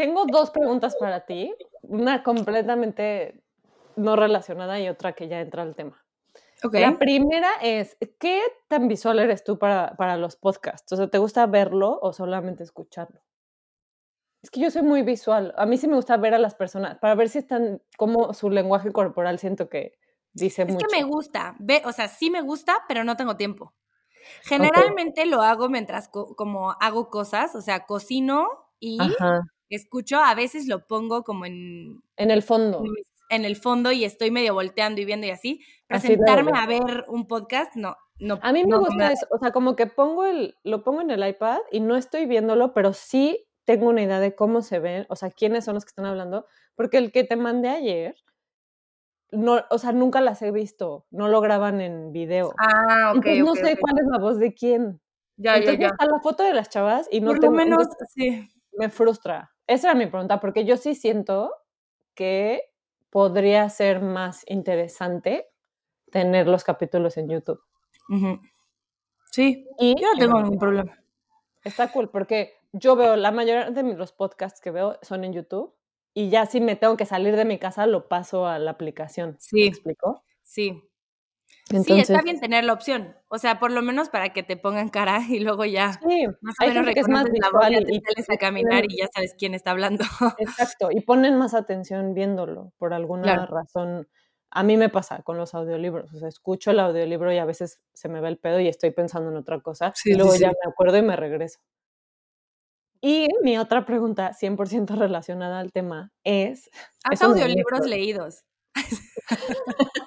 tengo dos preguntas para ti, una completamente no relacionada y otra que ya entra al tema. Ok. La primera es, ¿qué tan visual eres tú para, para los podcasts? O sea, ¿te gusta verlo o solamente escucharlo? Es que yo soy muy visual. A mí sí me gusta ver a las personas para ver si están, como su lenguaje corporal siento que dice Es mucho. que me gusta, ve, o sea, sí me gusta, pero no tengo tiempo. Generalmente lo hago mientras co- como hago cosas, o sea, cocino y Ajá. Escucho, a veces lo pongo como en, En el fondo. en el fondo y estoy medio volteando y viendo y así, pero Así luego, sentarme luego. a ver un podcast, no, no. A mí me no gusta eso, o sea, como que pongo el, lo pongo en el iPad y no estoy viéndolo, pero sí tengo una idea de cómo se ven, o sea, quiénes son los que están hablando, porque el que te mandé ayer, no, o sea, nunca las he visto, no lo graban en video. Ah, ok, Entonces no sé cuál es la voz de quién. Ya, ya, Entonces ya. está la foto de las chavas y no Por lo menos, sí. me frustra. Esa era mi pregunta, porque yo sí siento que podría ser más interesante tener los capítulos en YouTube. Sí, Y yo no tengo ningún problema. Está cool porque yo veo, la mayoría de los podcasts que veo son en YouTube y ya si me tengo que salir de mi casa lo paso a la aplicación. ¿Me Sí, explico? sí. Entonces, sí, está bien tener la opción. O sea, por lo menos para que te pongan cara y luego ya Sí, más o menos gente que es más reconoces la voz, ya visual te y, sales y a caminar y ya sabes quién está hablando. exacto, y ponen más atención viéndolo por alguna Claro. razón. A mí me pasa con los audiolibros, o sea, escucho el audiolibro y a veces se me va el pedo y estoy pensando en otra cosa Sí, y sí, luego ya sí. me acuerdo y me regreso. Y mi otra pregunta, 100% relacionada al tema, es... Haz es audiolibros leídos.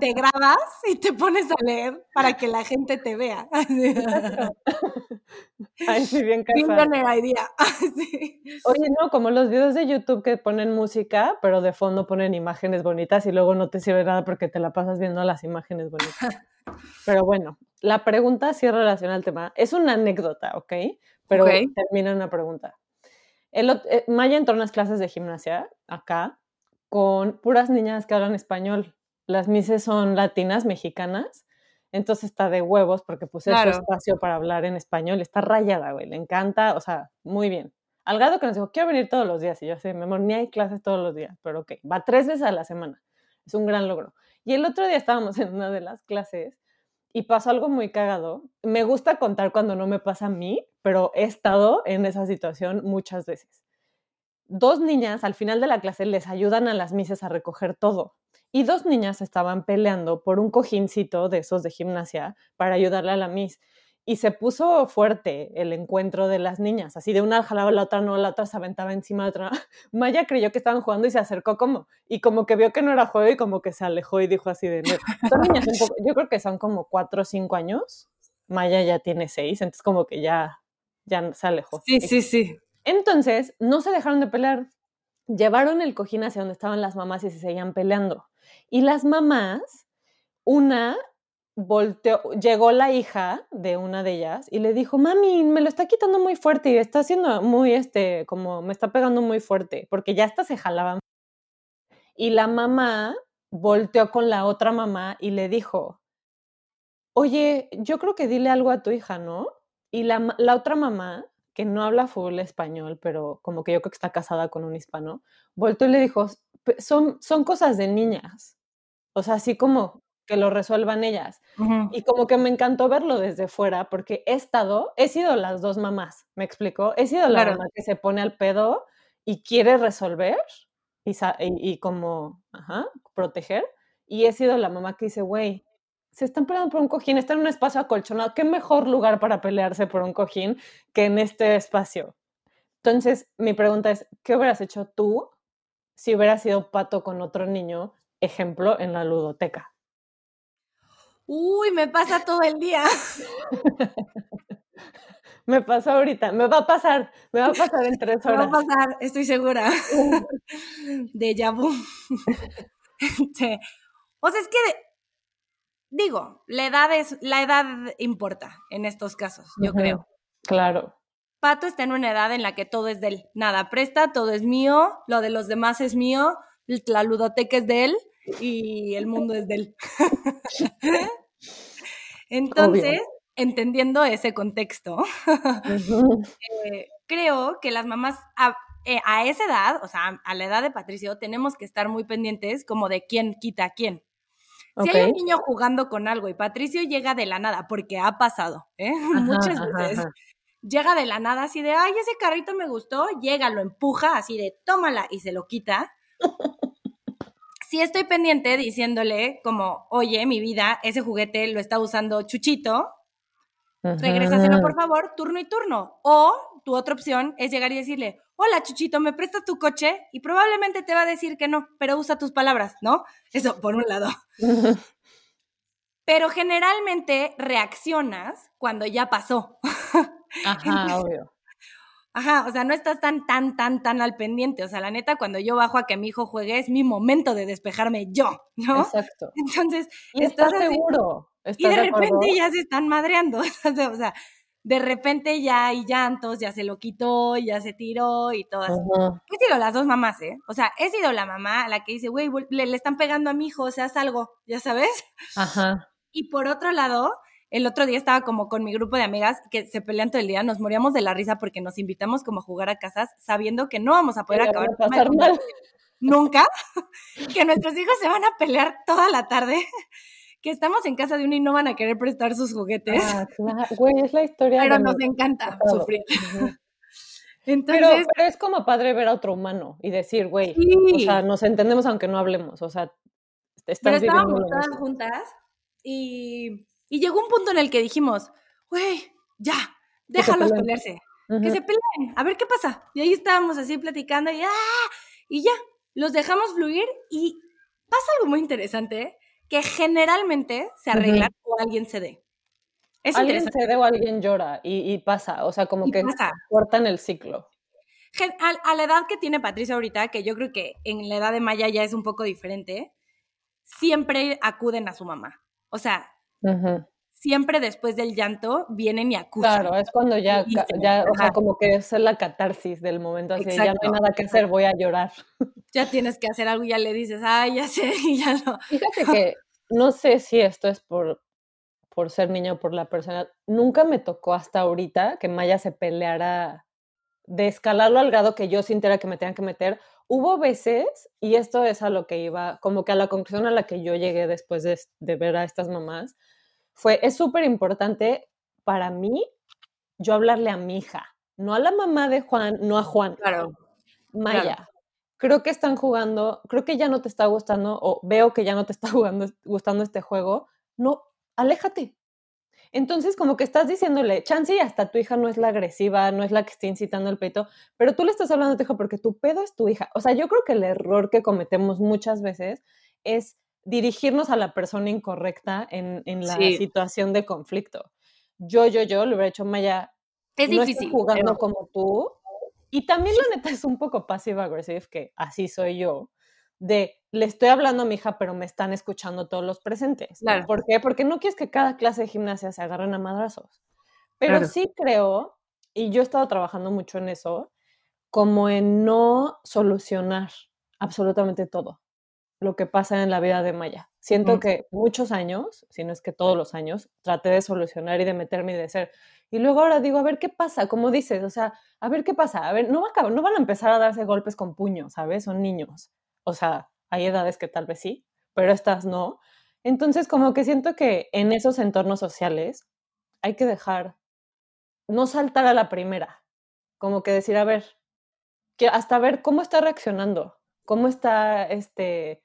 te grabas y te pones a leer para que la gente te vea. Ay, sí, bien casada. Idea. Sí. Oye, no, como los videos de YouTube que ponen música, pero de fondo ponen imágenes bonitas y luego no te sirve nada porque te la pasas viendo las imágenes bonitas. Pero bueno, la pregunta sí es relacionada al tema. Es una anécdota, ¿ok? Pero termina una pregunta. El, eh, Maya entró a unas clases de gimnasia acá con puras niñas que hablan español. Las mises son latinas, mexicanas. Entonces está de huevos porque puse Claro. su espacio para hablar en español. Está rayada, güey. Le encanta, o sea, muy bien. Al grado que nos dijo, quiero venir todos los días. Y yo sé, mi amor, ni hay clases todos los días, pero ok, va tres veces a la semana. Es un gran logro. Y el otro día estábamos en una de las clases y pasó algo muy cagado. Me gusta contar cuando no me pasa a mí, pero he estado en esa situación muchas veces. Dos niñas al final de la clase les ayudan a las mises a recoger todo. Y dos niñas estaban peleando por un cojincito de esos de gimnasia para ayudarle a la miss. Y se puso fuerte el encuentro de las niñas, así de una jalaba a la otra, no, la otra se aventaba encima de otra. Maya creyó que estaban jugando y se acercó como, y como que vio que no era juego y como que se alejó y dijo así de, "No". son niñas un poco, yo creo que son como cuatro o cinco años, Maya ya tiene seis, entonces como que ya, ya se alejó. Sí, sí, sí. Entonces, no se dejaron de pelear. Llevaron el cojín hacia donde estaban las mamás y se seguían peleando. Y las mamás, una volteó, llegó la hija de una de ellas y le dijo, mami, me lo está quitando muy fuerte y está haciendo muy, este, como me está pegando muy fuerte, porque ya hasta se jalaban. Y la mamá volteó con la otra mamá y le dijo, oye, yo creo que dile algo a tu hija, ¿no? Y la, la otra mamá, que no habla full español, pero como que yo creo que está casada con un hispano, volteó y le dijo, "Pe- son, son cosas de niñas. O sea, así como que lo resuelvan ellas. Y como que me encantó verlo desde fuera, porque he estado, he sido las dos mamás, ¿me explico? He sido la Claro. mamá que se pone al pedo y quiere resolver y, y, y como, ajá, proteger. Y he sido la mamá que dice, güey, se están peleando por un cojín, están en un espacio acolchonado, ¿qué mejor lugar para pelearse por un cojín que en este espacio? Entonces, mi pregunta es, ¿qué hubieras hecho tú si hubieras sido pato con otro niño, ejemplo, en la ludoteca? Uy, me pasa todo el día. Me pasó ahorita, me va a pasar, me va a pasar en tres Me va a horas. pasar, estoy segura. De vu. Este, o sea, es que digo, la edad es, la edad importa en estos casos, yo creo. Claro, Pato está en una edad en la que todo es de él. Nada presta, todo es mío, lo de los demás es mío, la ludoteca es de él y el mundo es de él. Entonces, entendiendo ese contexto, eh, creo que las mamás, eh, a esa edad, o sea, a la edad de Patricio, tenemos que estar muy pendientes como de quién quita a quién. Si hay un niño jugando con algo y Patricio llega de la nada, porque ha pasado, ¿eh? muchas veces, llega de la nada así de, ay, ese carrito me gustó, llega, lo empuja así de, tómala y se lo quita. Sí estoy pendiente diciéndole como, oye, mi vida, ese juguete lo está usando Chuchito, regrésaselo por favor, turno y turno. O tu otra opción es llegar y decirle, hola Chuchito, ¿me prestas tu coche? Y probablemente te va a decir que no, pero usa tus palabras, ¿no? Eso por un lado. pero generalmente reaccionas cuando ya pasó. Ajá, obvio. Ajá, o sea, no estás tan, tan, tan, tan al pendiente. O sea, la neta, cuando yo bajo a que mi hijo juegue, es mi momento de despejarme yo, ¿no? Exacto. Entonces, y estás, seguro. y de, repente ya se están madreando. o sea, de repente ya hay llantos, ya se lo quitó, ya se tiró y todo así. He sido las dos mamás, ¿eh? O sea, he sido la mamá la que dice, güey, le, le, están pegando a mi hijo, o sea, haz algo, ¿ya sabes? Ajá. Y por otro lado, el otro día estaba como con mi grupo de amigas que se pelean todo el día, nos moríamos de la risa porque nos invitamos como a jugar a casas sabiendo que no vamos a poder acabar nunca, que nuestros hijos se van a pelear toda la tarde, que estamos en casa de uno y no van a querer prestar sus juguetes. Ah, güey, es la historia. Pero nos encanta sufrir. Entonces, pero, es como padre ver a otro humano y decir, güey, o sea, nos entendemos aunque no hablemos, o sea, pero estábamos todas juntas y y llegó un punto en el que dijimos, güey, ya, déjalos pelearse, que se peleen, a ver qué pasa. Y ahí estábamos así platicando y, ¡ah! y ya, los dejamos fluir y pasa algo muy interesante, que generalmente se arregla o alguien se dé. Es alguien cede o alguien llora y, pasa, o sea, como que cortan el ciclo. A, la edad que tiene Patricia ahorita, que yo creo que en la edad de Maya ya es un poco diferente, siempre acuden a su mamá. O sea, siempre después del llanto vienen y acusan. Claro, es cuando ya, ya o sea, como que es la catarsis del momento, así ya no hay nada que hacer, voy a llorar. Ya tienes que hacer algo y ya le dices, ay, ya sé, y ya no. Fíjate que no sé si esto es por, por ser niño o por la persona, nunca me tocó hasta ahorita que Maya se peleara de escalarlo al grado que yo sintiera que me tenían que meter. Hubo veces, y esto es a lo que iba, como que a la conclusión a la que yo llegué después de, de ver a estas mamás, fue, es súper importante para mí yo hablarle a mi hija, no a la mamá de Juan, no a Juan. Claro. Maya, creo que están jugando, creo que ya no te está gustando o veo que ya no te está jugando, gustando este juego. No, aléjate. Entonces, como que estás diciéndole, chance y hasta tu hija no es la agresiva, no es la que está incitando el peito, pero tú le estás hablando a tu hija porque tu pedo es tu hija. O sea, yo creo que el error que cometemos muchas veces es dirigirnos a la persona incorrecta en, la situación de conflicto. Yo, yo, yo le hubiera hecho, Maya, es no difícil, estoy jugando como tú. Y también la neta es un poco passive aggressive, que así soy yo, de le estoy hablando a mi hija, pero me están escuchando todos los presentes. ¿Por qué? Porque no quieres que cada clase de gimnasia se agarren a madrazos. Pero sí creo, y yo he estado trabajando mucho en eso, como en no solucionar absolutamente todo lo que pasa en la vida de Maya. Siento mm. que muchos años, si no es que todos los años, traté de solucionar y de meterme y de ser. Y luego ahora digo, a ver qué pasa, como dices, o sea, a ver qué pasa, a ver, no, va a, no van a empezar a darse golpes con puños, ¿sabes? Son niños. O sea, hay edades que tal vez sí, pero estas no. Entonces, como que siento que en esos entornos sociales hay que dejar, no saltar a la primera, como que decir, a ver, que hasta ver cómo está reaccionando, cómo está, este,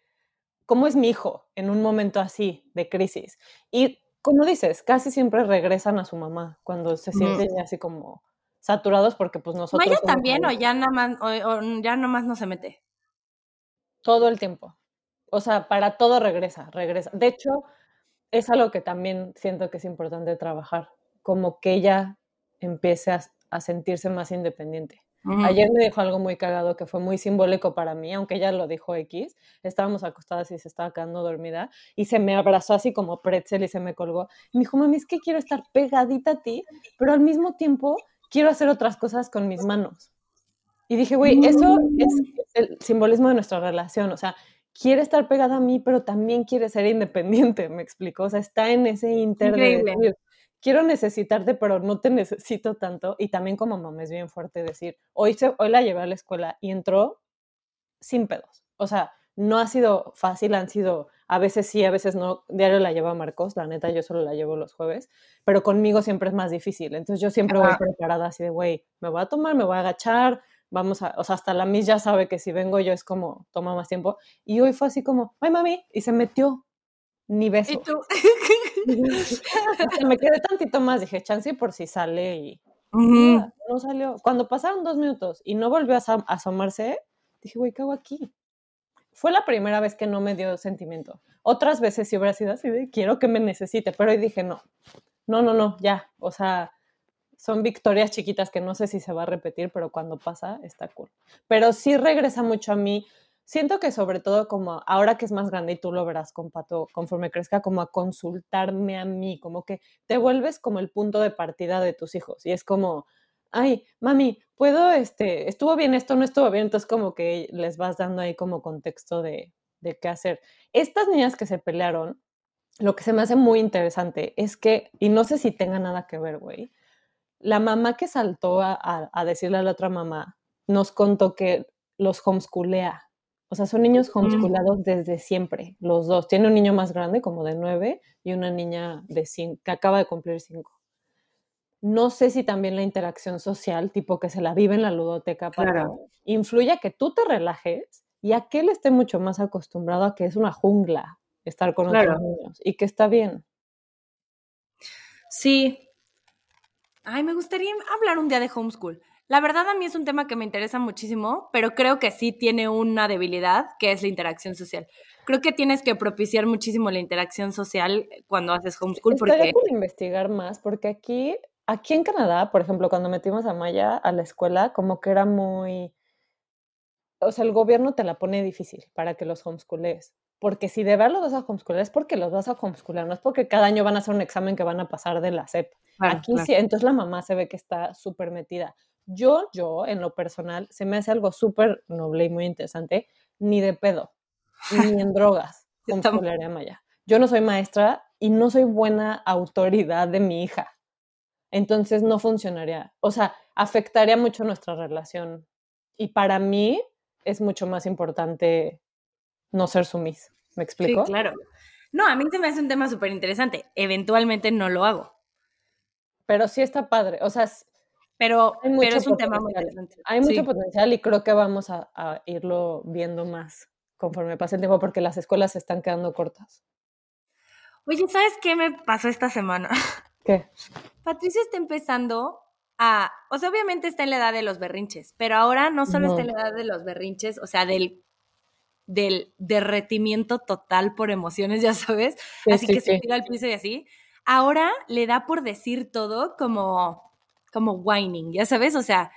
cómo es mi hijo en un momento así de crisis. Y como dices, casi siempre regresan a su mamá cuando se sienten así como saturados porque pues nosotros... ¿Maya también o ya nada más, o, ya nomás no se mete? Todo el tiempo. O sea, para todo regresa, regresa. De hecho, es algo que también siento que es importante trabajar, como que ella empiece a sentirse más independiente. Ayer me dijo algo muy cagado que fue muy simbólico para mí, aunque ella lo dijo X. Estábamos acostadas y se estaba quedando dormida y se me abrazó así como pretzel y se me colgó. Y me dijo, mami, es que quiero estar pegadita a ti, pero al mismo tiempo quiero hacer otras cosas con mis manos. Y dije, güey, eso es el simbolismo de nuestra relación. O sea, quiere estar pegada a mí, pero también quiere ser independiente, me explicó. O sea, está en ese inter de quiero necesitarte, pero no te necesito tanto. Y también como mamá es bien fuerte decir, hoy, se, hoy la llevé a la escuela y entró sin pedos. O sea, no ha sido fácil, han sido, a veces sí, a veces no. Diario la llevo a Marcos, la neta, yo solo la llevo los jueves, pero conmigo siempre es más difícil. Entonces yo siempre voy preparada así de, güey, me voy a tomar, me voy a agachar, vamos a, o sea, hasta la Miss ya sabe que si vengo yo es como, toma más tiempo. Y hoy fue así como, ay mami, y se metió, ni beso. ¿Y tú? me quedé tantito más, dije, chance por si sale y no, salió. Cuando pasaron dos minutos y no volvió a asomarse, dije, güey, ¿qué hago aquí? Fue la primera vez que no me dio sentimiento. Otras veces sí hubiera sido así de, quiero que me necesite, pero hoy dije, no, no, no, no, ya, o sea, son victorias chiquitas que no sé si se va a repetir, pero cuando pasa está cool. Pero sí regresa mucho a mí siento que sobre todo como ahora que es más grande y tú lo verás con conforme crezca, como a consultarme a mí, como que te vuelves como el punto de partida de tus hijos y es como, ay, mami, puedo, este, estuvo bien esto, no estuvo bien, entonces como que les vas dando ahí como contexto de, de qué hacer. Estas niñas que se pelearon, lo que se me hace muy interesante es que, y no sé si tenga nada que ver, güey, la mamá que saltó a, a decirle a la otra mamá nos contó que los homeschoolea o sea, son niños homeschoolados desde siempre, los dos. Tiene un niño más grande, como de nueve, y una niña de cinco, que acaba de cumplir cinco. No sé si también la interacción social, tipo que se la vive en la ludoteca, para influye a que tú te relajes y a que él esté mucho más acostumbrado a que es una jungla estar con otros niños y que está bien. Sí. Ay, me gustaría hablar un día de homeschool. La verdad a mí es un tema que me interesa muchísimo, pero creo que sí tiene una debilidad, que es la interacción social. Creo que tienes que propiciar muchísimo la interacción social cuando haces homeschool. Porque... investigar más, porque aquí, aquí en Canadá, por ejemplo, cuando metimos a Maya a la escuela, como que era muy... O sea, el gobierno te la pone difícil para que los homeschooles. Porque si de verdad los vas a homeschoolar es porque los vas a homeschoolar, no es porque cada año van a hacer un examen que van a pasar de la SEP. Aquí sí, entonces la mamá se ve que está súper metida. Yo, yo, en lo personal, se me hace algo súper noble y muy interesante, ni de pedo, ni en drogas, como Maya. Yo no soy maestra y no soy buena autoridad de mi hija. Entonces no funcionaría. O sea, afectaría mucho nuestra relación. Y para mí es mucho más importante no ser sumis. ¿Me explico? Sí, claro. No, a mí se me hace un tema súper interesante. Eventualmente no lo hago. Pero sí está padre. O sea, pero, pero es un tema muy interesante. Hay mucho potencial y creo que vamos a, irlo viendo más conforme pase el tiempo porque las escuelas se están quedando cortas. Oye, ¿sabes qué me pasó esta semana? ¿Qué? Patricia está empezando a, o sea, obviamente está en la edad de los berrinches, pero ahora no solo está en la edad de los berrinches, o sea, del, del derretimiento total por emociones, ya sabes, así que se tira al piso y así. Ahora le da por decir todo como, como whining, ya sabes, o sea,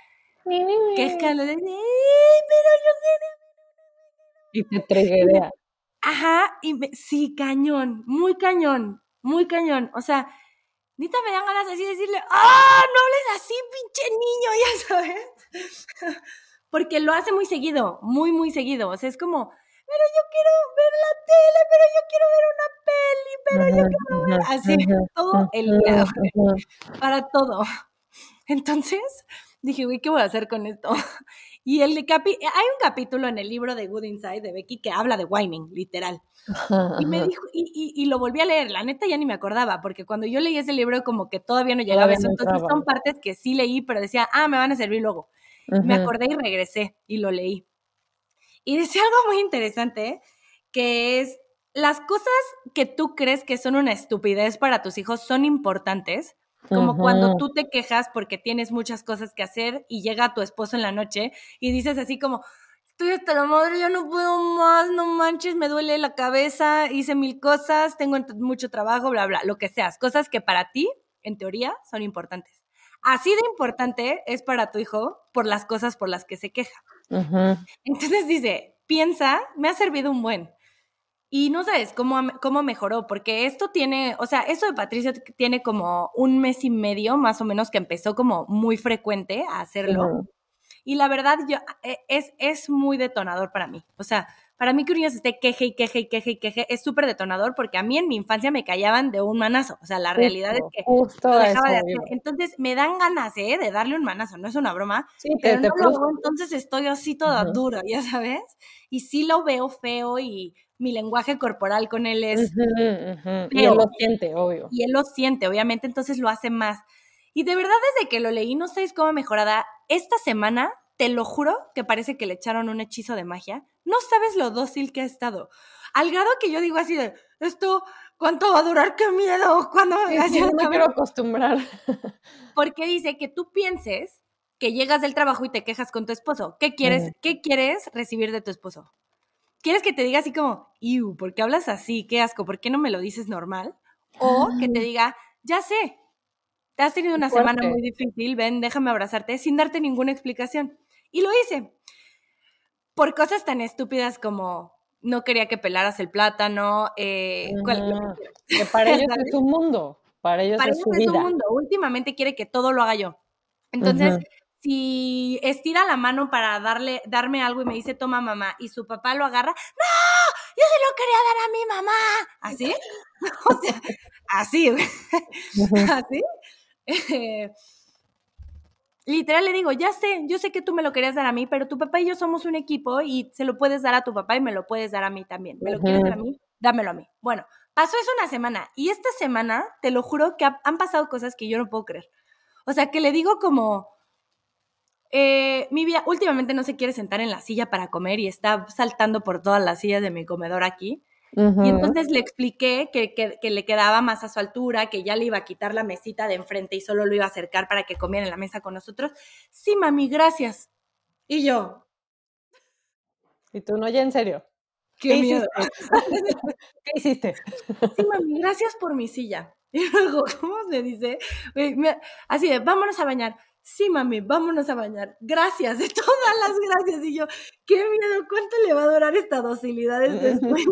que es que pero yo Y te. Ajá, y sí, cañón, muy cañón, muy cañón. O sea, nita me dan ganas así de decirle, ¡ah, no hables así, pinche niño! Ya sabes. Porque lo hace muy seguido, muy, muy seguido. O sea, es como, pero yo quiero ver la tele, pero yo quiero ver una peli, pero yo quiero ver así todo el día, para todo. Entonces dije, güey, ¿qué voy a hacer con esto? Y el capi hay un capítulo en el libro de Good Inside de Becky que habla de whining, literal. Y me dijo, y, y, lo volví a leer, la neta ya ni me acordaba, porque cuando yo leí ese libro como que todavía no llegaba eso, entonces son partes que sí leí, pero decía, ah, me van a servir luego. Me acordé y regresé y lo leí. Y decía algo muy interesante, que es, las cosas que tú crees que son una estupidez para tus hijos son importantes, como cuando tú te quejas porque tienes muchas cosas que hacer y llega tu esposo en la noche y dices así como, estoy hasta la madre, ya no puedo más, no manches, me duele la cabeza, hice mil cosas, tengo mucho trabajo, bla, bla, lo que seas. Cosas que para ti, en teoría, son importantes. Así de importante es para tu hijo por las cosas por las que se queja. Entonces dice, piensa, me ha servido un buen. Y no sabes cómo, cómo mejoró, porque esto tiene, o sea, esto de Patricia tiene como un mes y medio más o menos que empezó como muy frecuente a hacerlo. Y la verdad, yo, e, es, es muy detonador para mí. O sea, para mí que un niño se esté queje y queje y queje y queje es súper detonador porque a mí en mi infancia me callaban de un manazo. O sea, la realidad es que justo dejaba de hacer. Entonces me dan ganas, ¿eh? De darle un manazo, no es una broma. Sí, pero no entonces estoy así toda dura, ya sabes. Y sí lo veo feo y mi lenguaje corporal con él es... Y él lo siente, obvio. Y él lo siente, obviamente, entonces lo hace más. Y de verdad, desde que lo leí, no sabéis cómo mejorada. Esta semana, te lo juro, que parece que le echaron un hechizo de magia. No sabes lo dócil que ha estado. Al grado que yo digo así de, esto, ¿cuánto va a durar? ¡Qué miedo! ¿Cuándo sí, no me quiero acostumbrar. Porque dice que tú pienses que llegas del trabajo y te quejas con tu esposo. ¿Qué quieres, ¿qué quieres recibir de tu esposo? ¿Quieres que te diga así como, iu, ¿por qué hablas así? ¡Qué asco! ¿Por qué no me lo dices normal? O que te ah. diga, ya sé, te has tenido una semana muy difícil, ven, déjame abrazarte, sin darte ninguna explicación. Y lo hice. Por cosas tan estúpidas como no quería que pelaras el plátano. Eh, que para ellos es un mundo. Para ellos es, su vida. un mundo. Últimamente quiere que todo lo haga yo. Entonces, si estira la mano para darle, darme algo y me dice, toma mamá, y su papá lo agarra, ¡No! Yo se lo quería dar a mi mamá. ¿Así? o sea, así. así. Literal le digo, ya sé, yo sé que tú me lo querías dar a mí, pero tu papá y yo somos un equipo y se lo puedes dar a tu papá y me lo puedes dar a mí también. ¿Me lo quieres dar a mí? Dámelo a mí. Bueno, pasó eso una semana y esta semana, te lo juro, que han pasado cosas que yo no puedo creer. O sea, que le digo como, eh, mi vida últimamente no se quiere sentar en la silla para comer y está saltando por todas las sillas de mi comedor aquí. Y entonces le expliqué que, que, le quedaba más a su altura, que ya le iba a quitar la mesita de enfrente y solo lo iba a acercar para que comiera en la mesa con nosotros. Sí, mami, gracias. Y yo. Y tú, no, ya en serio. Qué, Hiciste? ¿Qué hiciste? Sí, mami, gracias por mi silla. Y luego, ¿cómo se dice? Así de, vámonos a bañar sí, mami, vámonos a bañar. Gracias, de todas las gracias. Y yo, qué miedo, ¿cuánto le va a durar esta docilidad después?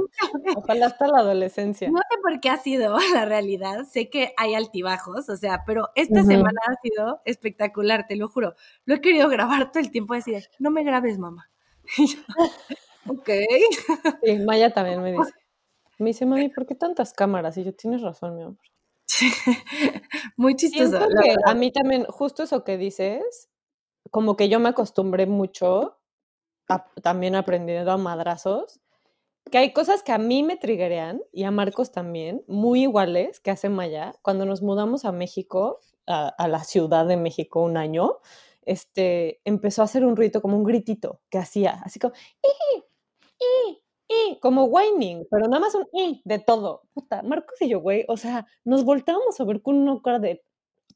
Ojalá hasta la adolescencia. No sé por qué ha sido la realidad, sé que hay altibajos, o sea, pero esta semana ha sido espectacular, te lo juro. Lo he querido grabar todo el tiempo, decir, no me grabes, mamá. Y yo, ok. Sí, Maya también me dice. Me dice, mami, ¿por qué tantas cámaras? Y yo, tienes razón, mi amor. Muy chistoso. a mí también, justo eso que dices, como que yo me acostumbré mucho, también aprendiendo a madrazos, que hay cosas que a mí me triggerean y a Marcos también, muy iguales que hace Maya. Cuando nos mudamos a México, a, la Ciudad de México un año, este, empezó a hacer un ruido como un gritito que hacía, así como. Y como whining, pero nada más un y de todo. Puta, Marcos y yo, güey, o sea, nos voltábamos a ver con una cara de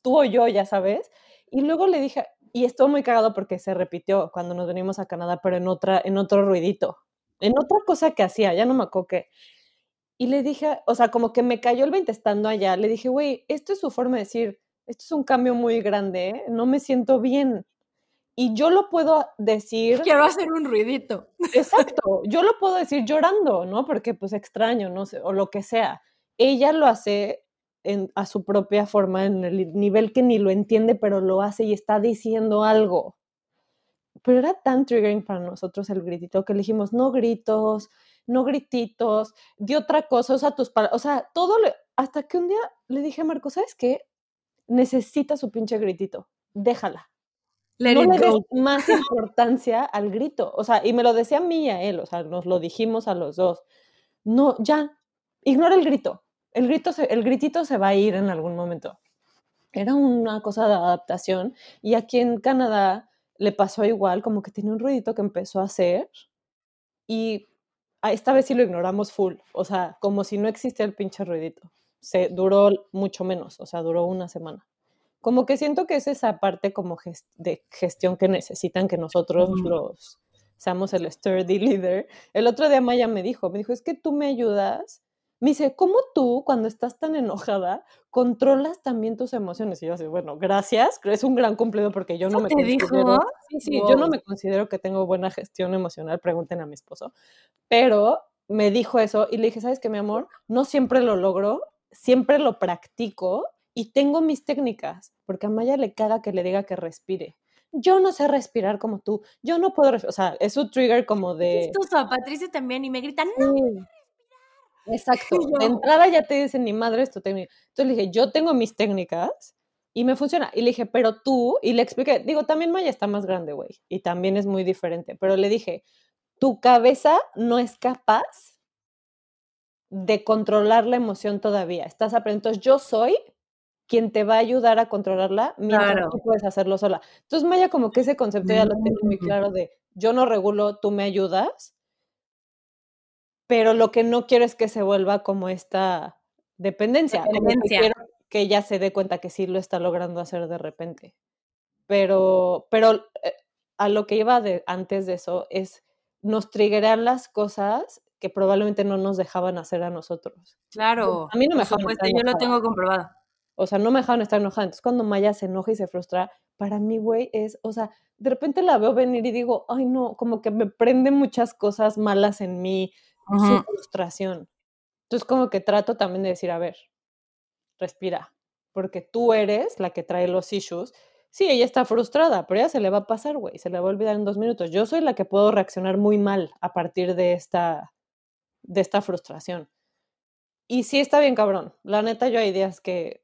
tú o yo, ya sabes. Y luego le dije, y estuvo muy cagado porque se repitió cuando nos venimos a Canadá, pero en otra, en otro ruidito, en otra cosa que hacía, ya no me acuerdo qué. Y le dije, o sea, como que me cayó el 20 estando allá, le dije, güey, esto es su forma de decir, esto es un cambio muy grande, no me siento bien y yo lo puedo decir. Quiero hacer un ruidito. Exacto, yo lo puedo decir llorando, ¿no? Porque pues extraño, no sé, o lo que sea. Ella lo hace en, a su propia forma, en el nivel que ni lo entiende, pero lo hace y está diciendo algo. Pero era tan triggering para nosotros el gritito que le dijimos, no gritos, no grititos, di otra cosa, o sea, tus palabras, o sea, todo, le, hasta que un día le dije a Marco, ¿sabes qué? Necesita su pinche gritito, déjala no le des más importancia al grito. O sea, y me lo decía a mí y a él, o sea, nos lo dijimos a los dos. No, ya, ignora el grito. El, grito el gritito se va a ir en algún momento. Era una cosa de adaptación. Y aquí en Canadá le pasó igual, como que tiene un ruidito que empezó a hacer. Y esta vez sí lo ignoramos full. O sea, como si no existía el pinche ruidito. Se duró mucho menos, o sea, duró una semana como que siento que es esa parte como de gestión que necesitan que nosotros los seamos el sturdy leader. El otro día Maya me dijo, me dijo, es que tú me ayudas. Me dice, ¿cómo tú, cuando estás tan enojada, controlas también tus emociones? Y yo así, bueno, gracias, es un gran cumplido porque yo no me considero... Sí, sí, yo no me considero que tengo buena gestión emocional, pregunten a mi esposo. Pero me dijo eso y le dije, ¿sabes qué, mi amor? No siempre lo logro, siempre lo practico y tengo mis técnicas, porque a Maya le caga que le diga que respire. yo no sé respirar como tú, yo no puedo respirar, o sea, es un trigger como de... Esto a Patricia también y me gritan, no. Exacto, de entrada ya te dicen, ni madre, esto técnica. Entonces le dije, yo tengo mis técnicas y me funciona. Y le dije, pero tú, y le expliqué, digo, también Maya está más grande, güey, y también es muy diferente, pero le dije, tu cabeza no es capaz de controlar la emoción todavía. Estás aprendiendo. Entonces, yo soy quien te va a ayudar a controlarla mientras tú puedes hacerlo sola. Entonces, Maya, como que ese concepto ya lo tengo muy mm. claro de yo no regulo, tú me ayudas, pero lo que no quiero es que se vuelva como esta dependencia. dependencia. quiero que ella se dé cuenta que sí lo está logrando hacer de repente. Pero, pero eh, a lo que iba de, antes de eso es nos triggeran las cosas que probablemente no nos dejaban hacer a nosotros. Claro. A mí no me dejaban estar yo lo tengo comprobado. O sea, no me dejaban estar enojada. Entonces, cuando Maya se enoja y se frustra, para mí, güey, es, o sea, de repente la veo venir y digo, ay, no, como que me prende muchas cosas malas en mí, su frustración. Entonces, como que trato también de decir, a ver, respira, porque tú eres la que trae los issues. Sí, ella está frustrada, pero ella se le va a pasar, güey, se le va a olvidar en dos minutos. Yo soy la que puedo reaccionar muy mal a partir de esta, de esta frustración. Y sí está bien cabrón. La neta, yo hay días que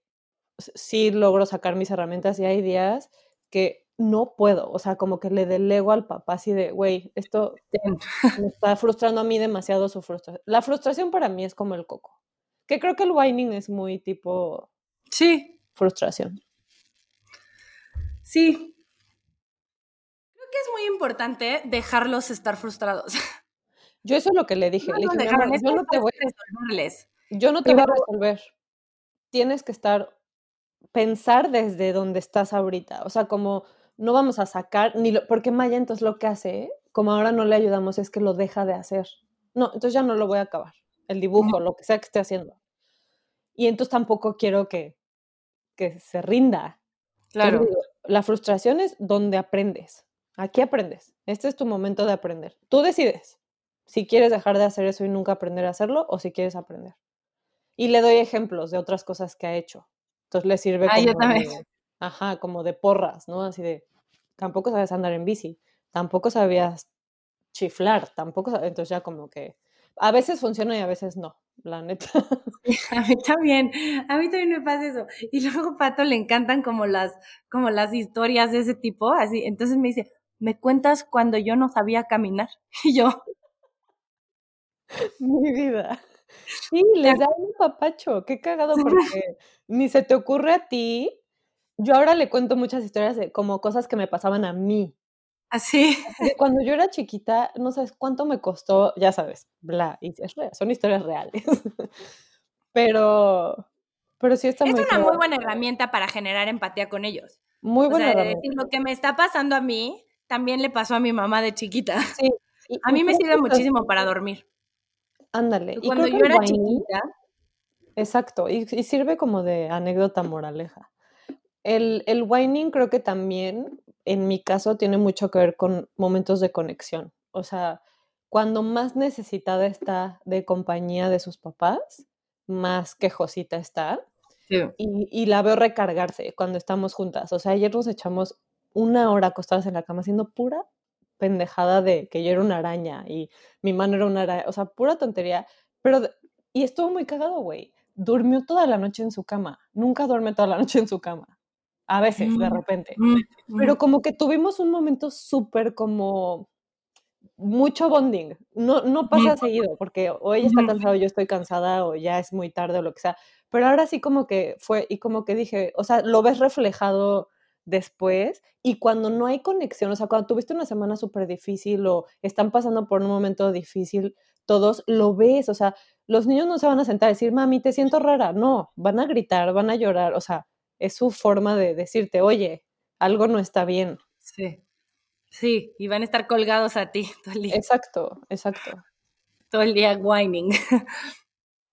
sí logro sacar mis herramientas y hay días que no puedo. O sea, como que le delego al papá así de, güey, esto me está frustrando a mí demasiado su frustración. La frustración para mí es como el coco. Que creo que el whining es muy tipo. Sí. Frustración. Sí. Creo que es muy importante dejarlos estar frustrados. Yo eso es lo que le dije. le dije, yo no te voy a resolverles. Yo no te voy a resolver. Tienes que estar, pensar desde donde estás ahorita. O sea, como no vamos a sacar, ni lo, porque Maya entonces lo que hace, como ahora no le ayudamos, es que lo deja de hacer. No, entonces ya no lo voy a acabar el dibujo, lo que sea que esté haciendo. Y entonces tampoco quiero que, que se rinda. Claro. la frustración es donde aprendes. Aquí aprendes. Este es tu momento de aprender. Tú decides si quieres dejar de hacer eso y nunca aprender a hacerlo o si quieres aprender. Y le doy ejemplos de otras cosas que ha hecho. Entonces le sirve ah, como, de, ajá, como de porras, ¿no? Así de, tampoco sabes andar en bici, tampoco sabías chiflar, tampoco sabes, entonces ya como que a veces funciona y a veces no, la neta. A mí también, a mí también me pasa eso. Y luego a Pato le encantan como las, como las historias de ese tipo, así. Entonces me dice, ¿me cuentas cuando yo no sabía caminar? Y yo. Mi vida. Sí, les da un papacho, qué cagado porque ni se te ocurre a ti. Yo ahora le cuento muchas historias de como cosas que me pasaban a mí. Así. Cuando yo era chiquita, no sabes cuánto me costó, ya sabes, bla, y es real, son historias reales. pero, pero sí está es muy. Es una muy buena herramienta para generar empatía con ellos. Muy buena. O sea, de decir lo que me está pasando a mí, también le pasó a mi mamá de chiquita. Sí. a mí me sirve muchísimo para dormir. Ándale. Cuando yo era chiquita. Exacto, y, y, sirve como de anécdota moraleja. El, el whining creo que también en mi caso tiene mucho que ver con momentos de conexión. O sea, cuando más necesitada está de compañía de sus papás, más quejosita está. Y, la veo recargarse cuando estamos juntas. O sea, ayer nos echamos una hora acostadas en la cama haciendo pura pendejada de que yo era una araña y mi mano era una araña. O sea, pura tontería. Pero, y estuvo muy cagado, güey. Durmió toda la noche en su cama. Nunca duerme toda la noche en su cama a veces, de mm, repente. Mm, Pero mm. como que tuvimos un momento súper como mucho bonding. No, no pasa seguido, porque o ella está cansada o yo estoy cansada o ya es muy tarde o lo que sea. Pero ahora sí como que fue, y como que dije, o sea, lo ves reflejado después y cuando no hay conexión, o sea, cuando tuviste una semana súper difícil o están pasando por un momento difícil, todos lo ves, o sea, los niños no se van a sentar a decir, mami, te siento rara, no, van a gritar, van a llorar, o sea, es su forma de decirte, oye, algo no está bien. Sí. Sí, y van a estar colgados a ti todo el día. Exacto, exacto. Todo el día whining.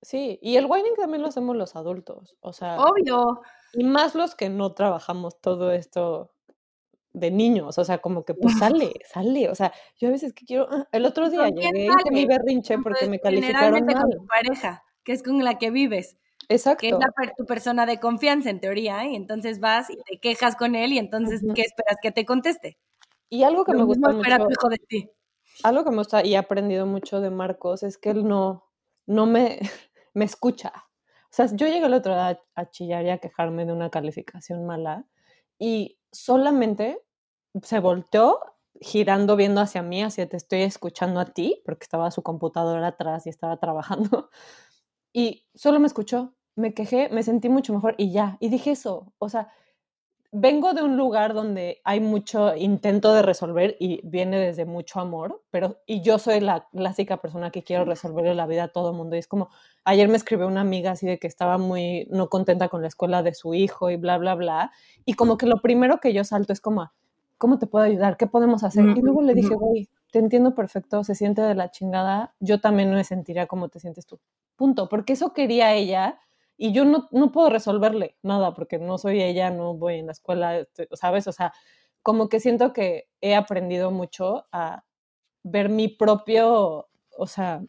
Sí, y el whining también lo hacemos los adultos, o sea. Obvio. Y más los que no trabajamos todo esto de niños, o sea, como que pues sale, sale, o sea, yo a veces que quiero, ah, el otro día llegué y mi berrinche porque me calificaron mal. con tu pareja, que es con la que vives. Exacto. Que es la, tu persona de confianza, en teoría, y entonces vas y te quejas con él y entonces, ¿qué esperas que te conteste? Y algo que me gusta mucho... hijo de ti. Algo que me gusta y he aprendido mucho de Marcos es que él no, no me, me escucha. Sea, yo llegué el otro día a chillar y a quejarme de una calificación mala y solamente se volteó girando, viendo hacia mí, hacia te estoy escuchando a ti, porque estaba su computadora atrás y estaba trabajando. Y solo me escuchó, me quejé, me sentí mucho mejor y ya. Y dije eso, o sea, vengo de un lugar donde hay mucho intento de resolver y viene desde mucho amor, pero y yo soy la clásica persona que quiero resolverle la vida a todo el mundo. Y es como, ayer me escribió una amiga así de que estaba muy no contenta con la escuela de su hijo y bla, bla, bla. Y como que lo primero que yo salto es como, ¿cómo te puedo ayudar? ¿Qué podemos hacer? Y luego le dije, güey, te entiendo perfecto, se siente de la chingada, yo también me sentiría como te sientes tú. Punto, porque eso quería ella y yo no, no puedo resolverle nada porque no soy ella, no voy en la escuela, este, ¿sabes? O sea, como que siento que he aprendido mucho a ver mi propio, o sea,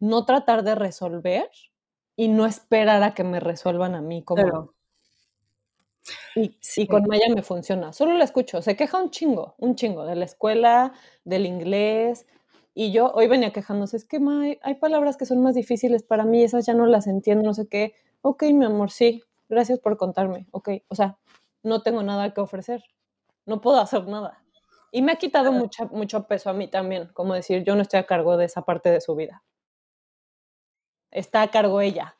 no tratar de resolver y no esperar a que me resuelvan a mí como, y, con Maya me funciona. Solo la escucho. Se queja un chingo, un chingo de la escuela, del inglés. Y yo hoy venía quejándose, es que May, hay palabras que son más difíciles para mí, esas ya no las entiendo, no sé qué. Ok, mi amor, sí, gracias por contarme. Ok, o sea, no tengo nada que ofrecer. No puedo hacer nada. Y me ha quitado mucha, mucho peso a mí también, como decir, yo no estoy a cargo de esa parte de su vida. Está a cargo ella.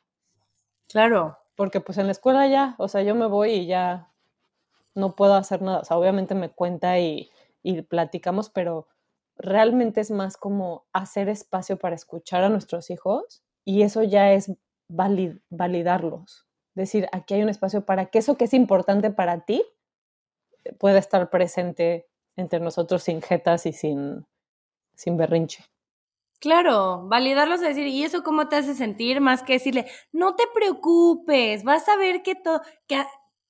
Claro porque pues en la escuela ya, o sea, yo me voy y ya no puedo hacer nada. O sea, obviamente me cuenta y, platicamos, pero realmente es más como hacer espacio para escuchar a nuestros hijos y eso ya es validarlos. Decir, aquí hay un espacio para que eso que es importante para ti pueda estar presente entre nosotros sin jetas y sin, sin berrinche. Claro, validarlos es decir, ¿y eso cómo te hace sentir? Más que decirle, no te preocupes, vas a ver que todo, que,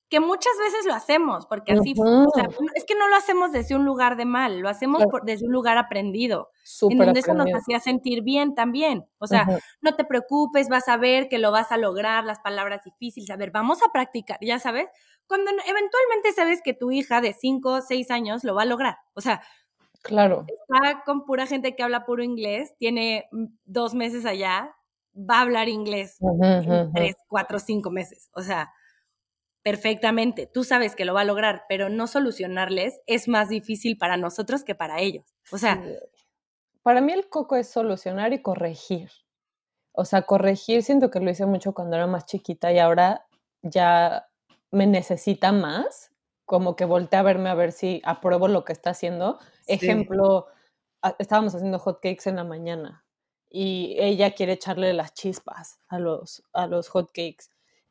que muchas veces lo hacemos, porque así, o sea, es que no lo hacemos desde un lugar de mal, lo hacemos desde un lugar aprendido, en donde eso nos hacía sentir bien también. O sea, no te preocupes, vas a ver que lo vas a lograr, las palabras difíciles, a ver, vamos a practicar, ya sabes, cuando eventualmente sabes que tu hija de 5 o 6 años lo va a lograr, o sea, Claro. Está con pura gente que habla puro inglés, tiene mm, dos meses allá, va a hablar inglés en tres, cuatro, cinco meses. O sea, perfectamente. Tú sabes que lo va a lograr, pero no solucionarles es más difícil para nosotros que para ellos. O sea. Para mí el coco es solucionar y corregir. O sea, corregir siento que lo hice mucho cuando era más chiquita y ahora ya me necesita más como que voltea a verme a ver si apruebo lo que está haciendo. Ejemplo, estábamos haciendo hot cakes en la mañana y ella quiere echarle las chispas a los, a los hot cakes.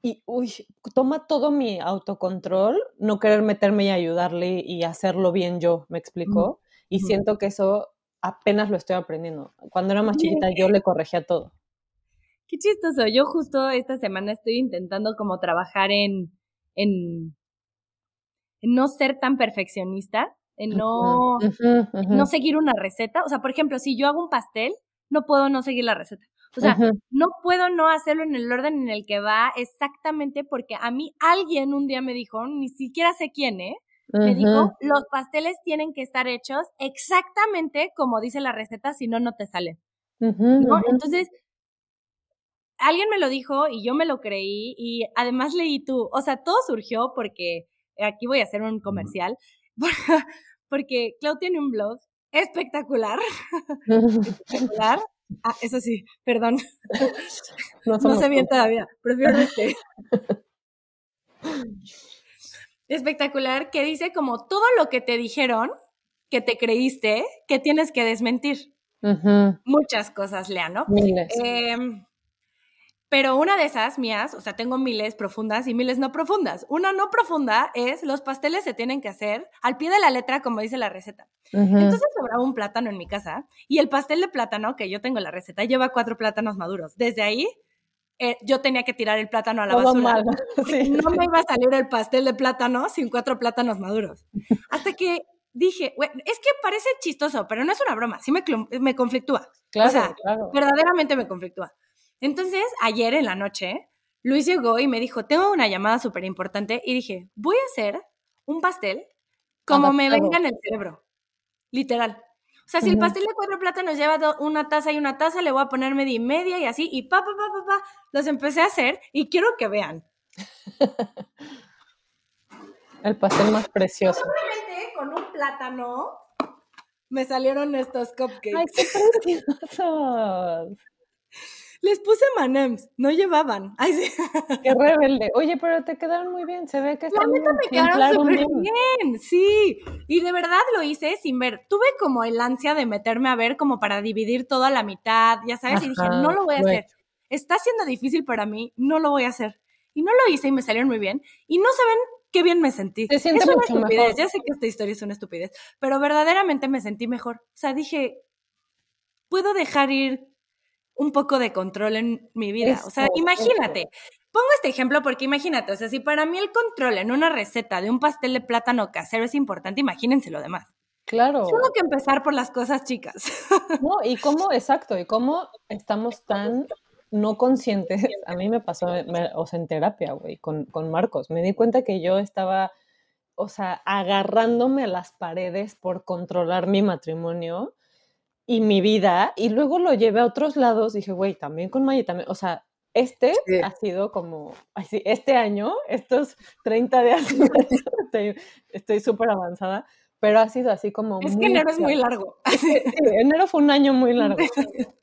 Y, uy, toma todo mi autocontrol, no querer meterme y ayudarle y hacerlo bien yo, ¿me explicó? Y siento que eso apenas lo estoy aprendiendo. Cuando era más chiquita yo le corregía todo. Qué chistoso. Yo justo esta semana estoy intentando como trabajar en, en no ser tan perfeccionista, en no, no seguir una receta. O sea, por ejemplo, si yo hago un pastel, no puedo no seguir la receta. O sea, no puedo no hacerlo en el orden en el que va exactamente porque a mí alguien un día me dijo, ni siquiera sé quién, ¿eh? Me dijo, los pasteles tienen que estar hechos exactamente como dice la receta, si no, no te salen. Entonces, alguien me lo dijo y yo me lo creí y además leí tú, o sea, todo surgió porque aquí voy a hacer un comercial, porque Clau tiene un blog espectacular. espectacular. Ah, eso sí, perdón. No, sé bien todavía, prefiero este. espectacular que dice como todo lo que te dijeron, que te creíste, que tienes que desmentir. Muchas cosas, Lea, ¿no? Eh, pero una de esas mías, o sea, tengo miles profundas y miles no profundas. Una no profunda es los pasteles se tienen que hacer al pie de la letra, como dice la receta. Entonces sobraba un plátano en mi casa y el pastel de plátano, que yo tengo la receta, lleva cuatro plátanos maduros. Desde ahí eh, yo tenía que tirar el plátano a la basura. No me iba a salir el pastel de plátano sin cuatro plátanos maduros. Hasta que dije, es que parece chistoso, pero no es una broma, sí me, me conflictúa. Claro, o sea, verdaderamente me conflictúa. Entonces, ayer en la noche, Luis llegó y me dijo, tengo una llamada súper importante y dije, voy a hacer un pastel como me venga en el cerebro, literal. O sea, si el pastel de cuatro plátanos lleva una taza y una taza, le voy a poner media y media y así, y pa, pa, pa, pa, pa, los empecé a hacer y quiero que vean. el pastel más precioso. Con un plátano me salieron estos cupcakes. ¡Ay, qué preciosos! Les puse manems, no llevaban. Ay, sí. Qué rebelde. Oye, pero te quedaron muy bien, se ve que están La neta me quedaron súper bien. sí. Y de verdad lo hice sin ver. Tuve como el ansia de meterme a ver como para dividir todo a la mitad, ya sabes, y dije, no lo voy a hacer. Está siendo difícil para mí, no lo voy a hacer. Y no lo hice y me salieron muy bien. Y no saben qué bien me sentí. es una estupidez, ya sé que esta historia es una estupidez, pero verdaderamente me sentí mejor. O sea, dije, puedo dejar ir un poco de control en mi vida. o sea, imagínate, pongo este ejemplo porque imagínate, o sea, si para mí el control en una receta de un pastel de plátano casero es importante, imagínense lo demás. Claro. Tengo que empezar por las cosas chicas. No, y cómo, exacto, y cómo estamos tan no conscientes. A mí me pasó, o sea, en terapia, güey, con, con Marcos. Me di cuenta que yo estaba, o sea, agarrándome a las paredes por controlar mi matrimonio y mi vida, y luego lo llevé a otros lados, dije, güey, también con Maya, también, o sea, este ha sido como, así, este año, estos 30 días, estoy súper avanzada, pero ha sido así como... Es que enero es muy largo. Sí, enero fue un año muy largo.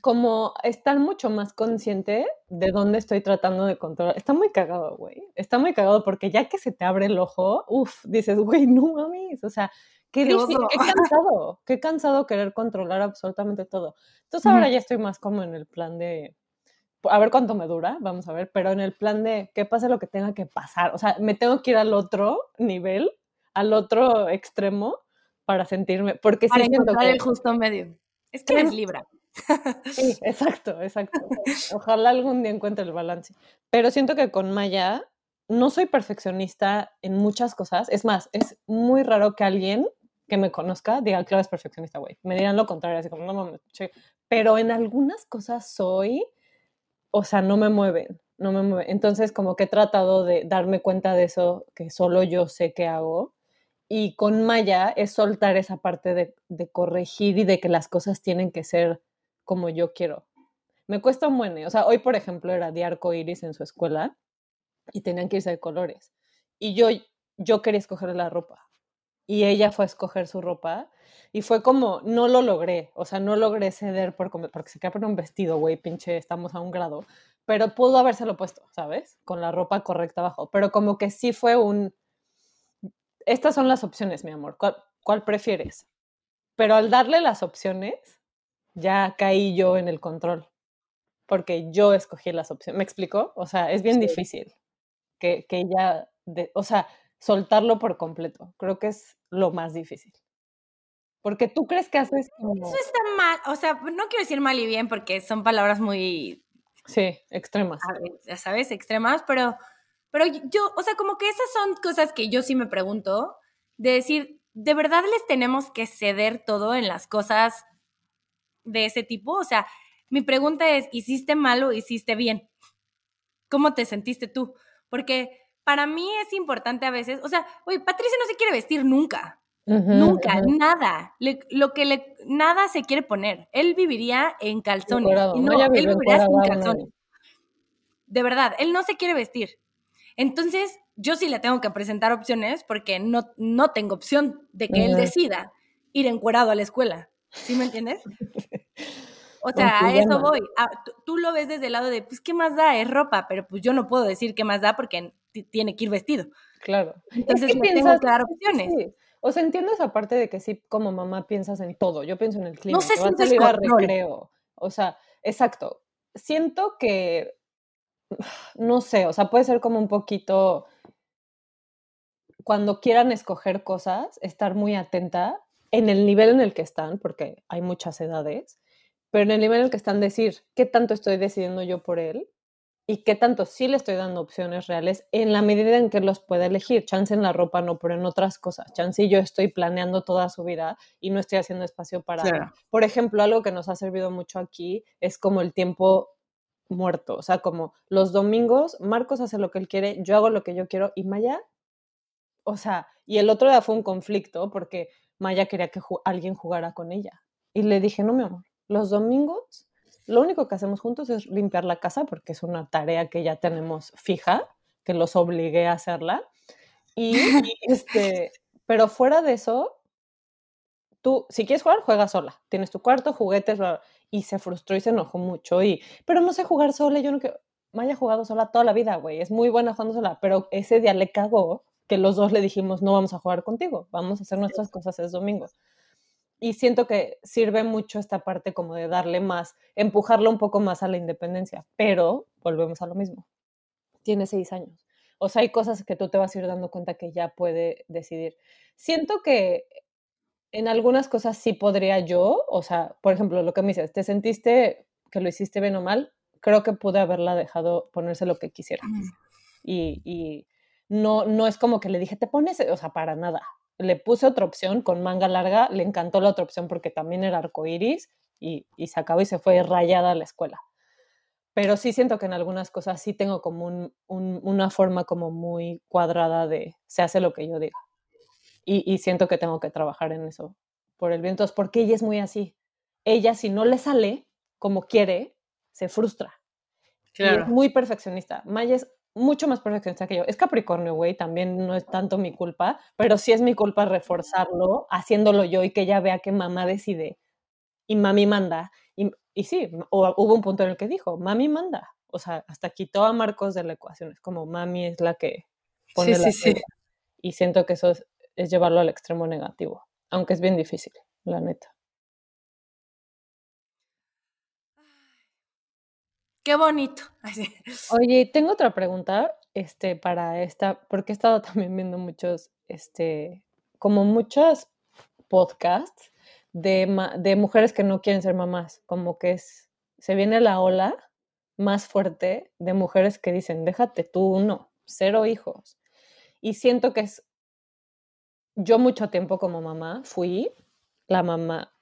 Como estar mucho más consciente de dónde estoy tratando de controlar. Está muy cagado, güey. Está muy cagado porque ya que se te abre el ojo, uff, dices, güey, no mames. O sea, Qué, qué, cansado, qué cansado querer controlar absolutamente todo. Entonces ahora ya estoy más como en el plan de, a ver cuánto me dura, vamos a ver, pero en el plan de que pase lo que tenga que pasar. O sea, me tengo que ir al otro nivel, al otro extremo para sentirme, porque para encontrar el justo medio. Es que eres libra. Sí, exacto, exacto. Ojalá algún día encuentre el balance. Pero siento que con Maya no soy perfeccionista en muchas cosas. Es más, es muy raro que alguien que me conozca diga, claro, es perfeccionista, güey. Me dirán lo contrario, así como, no mames, Pero en algunas cosas soy, o sea, no me mueven, no me mueven. Entonces, como que he tratado de darme cuenta de eso, que solo yo sé qué hago. Y con Maya es soltar esa parte de, de corregir y de que las cosas tienen que ser como yo quiero. Me cuesta un buen, o sea, hoy, por ejemplo, era de arco iris en su escuela y tenían que irse de colores. Y yo, yo quería escoger la ropa y ella fue a escoger su ropa y fue como, no lo logré, o sea, no logré ceder por, porque se queda por un vestido, güey, pinche, estamos a un grado, pero pudo habérselo puesto, ¿sabes? Con la ropa correcta abajo, pero como que sí fue un, estas son las opciones, mi amor, ¿cuál, cuál prefieres? Pero al darle las opciones, ya caí yo en el control, porque yo escogí las opciones, ¿me explico? O sea, es bien difícil que, que ella, de, o sea, soltarlo por completo. Creo que es lo más difícil. Porque tú crees que haces como... Eso está mal, o sea, no quiero decir mal y bien porque son palabras muy... Sí, extremas. Ya sabes, extremas, pero, pero yo, o sea, como que esas son cosas que yo sí me pregunto, de decir, ¿de verdad les tenemos que ceder todo en las cosas de ese tipo? O sea, mi pregunta es, ¿hiciste mal o hiciste bien? ¿Cómo te sentiste tú? Porque para mí es importante a veces, o sea, oye, Patricia no se quiere vestir nunca. nunca, nada. lo que le, nada se quiere poner. Él viviría en calzones. no, él viviría sin calzones. De verdad, él no se quiere vestir. Entonces, yo sí le tengo que presentar opciones porque no, no tengo opción de que él decida ir encuerado a la escuela. ¿Sí me entiendes? O sea, a eso voy. tú, lo ves desde el lado de, pues, ¿qué más da? Es ropa, pero pues yo no puedo decir qué más da porque tiene que ir vestido. Claro. Entonces tengo que dar opciones. O sea, entiendo esa parte de que sí, como mamá piensas en todo. Yo pienso en el clima. No sé si salir a recreo. O sea, exacto. Siento que, no sé, o sea, puede ser como un poquito, cuando quieran escoger cosas, estar muy atenta en el nivel en el que están, porque hay muchas edades, pero en el nivel en el que están decir, ¿qué tanto estoy decidiendo yo por él? Y qué tanto sí le estoy dando opciones reales en la medida en que los pueda elegir. Chance en la ropa no, pero en otras cosas. Chance yo estoy planeando toda su vida y no estoy haciendo espacio para... Por ejemplo, algo que nos ha servido mucho aquí es como el tiempo muerto. O sea, como los domingos, Marcos hace lo que él quiere, yo hago lo que yo quiero y Maya, o sea, y el otro día fue un conflicto porque Maya quería que alguien jugara con ella. Y le dije, no, mi amor, los domingos lo único que hacemos juntos es limpiar la casa porque es una tarea que ya tenemos fija, que los obligué a hacerla. Y, este, pero fuera de eso, tú, si quieres jugar, juega sola. Tienes tu cuarto, juguetes, y se frustró y se enojó mucho. Y, pero no sé jugar sola, yo no quiero. Me haya jugado sola toda la vida, güey. Es muy buena jugando sola, pero ese día le cagó que los dos le dijimos, no vamos a jugar contigo, vamos a hacer nuestras cosas es domingo y siento que sirve mucho esta parte como de darle más, empujarlo un poco más a la independencia, pero volvemos a lo mismo. Tiene seis años. O sea, hay cosas que tú te vas a ir dando cuenta que ya puede decidir. Siento que en algunas cosas sí podría yo, o sea, por ejemplo, lo que me dices, ¿te sentiste que lo hiciste bien o mal? Creo que pude haberla dejado ponerse lo que quisiera. Y, y no, no es como que le dije, te pones, o sea, para nada le puse otra opción con manga larga, le encantó la otra opción porque también era arcoiris y, y se acabó y se fue rayada a la escuela. Pero sí siento que en algunas cosas sí tengo como una forma como muy cuadrada de se hace lo que yo diga. Y, siento que tengo que trabajar en eso por el. Entonces, porque ella es muy así. Ella, si no le sale como quiere, se frustra. Claro. es muy perfeccionista. Maya es mucho más perfeccionista que yo. Es Capricornio, güey, también no es tanto mi culpa, pero sí es mi culpa reforzarlo, haciéndolo yo y que ella vea que mamá decide y mami manda. Y, y sí, hubo un punto en el que dijo, mami manda. O sea, hasta quitó a Marcos de la ecuación. Es como mami es la que pone sí, la sí, sí. Y siento que eso es, es llevarlo al extremo negativo, aunque es bien difícil, la neta. Qué bonito. Oye, tengo otra pregunta, este, para esta, porque he estado también viendo muchos, este, como muchos podcasts de, de mujeres que no quieren ser mamás, como que es, se viene la ola más fuerte de mujeres que dicen, déjate tú uno, cero hijos. Y siento que es, yo mucho tiempo como mamá fui la mamá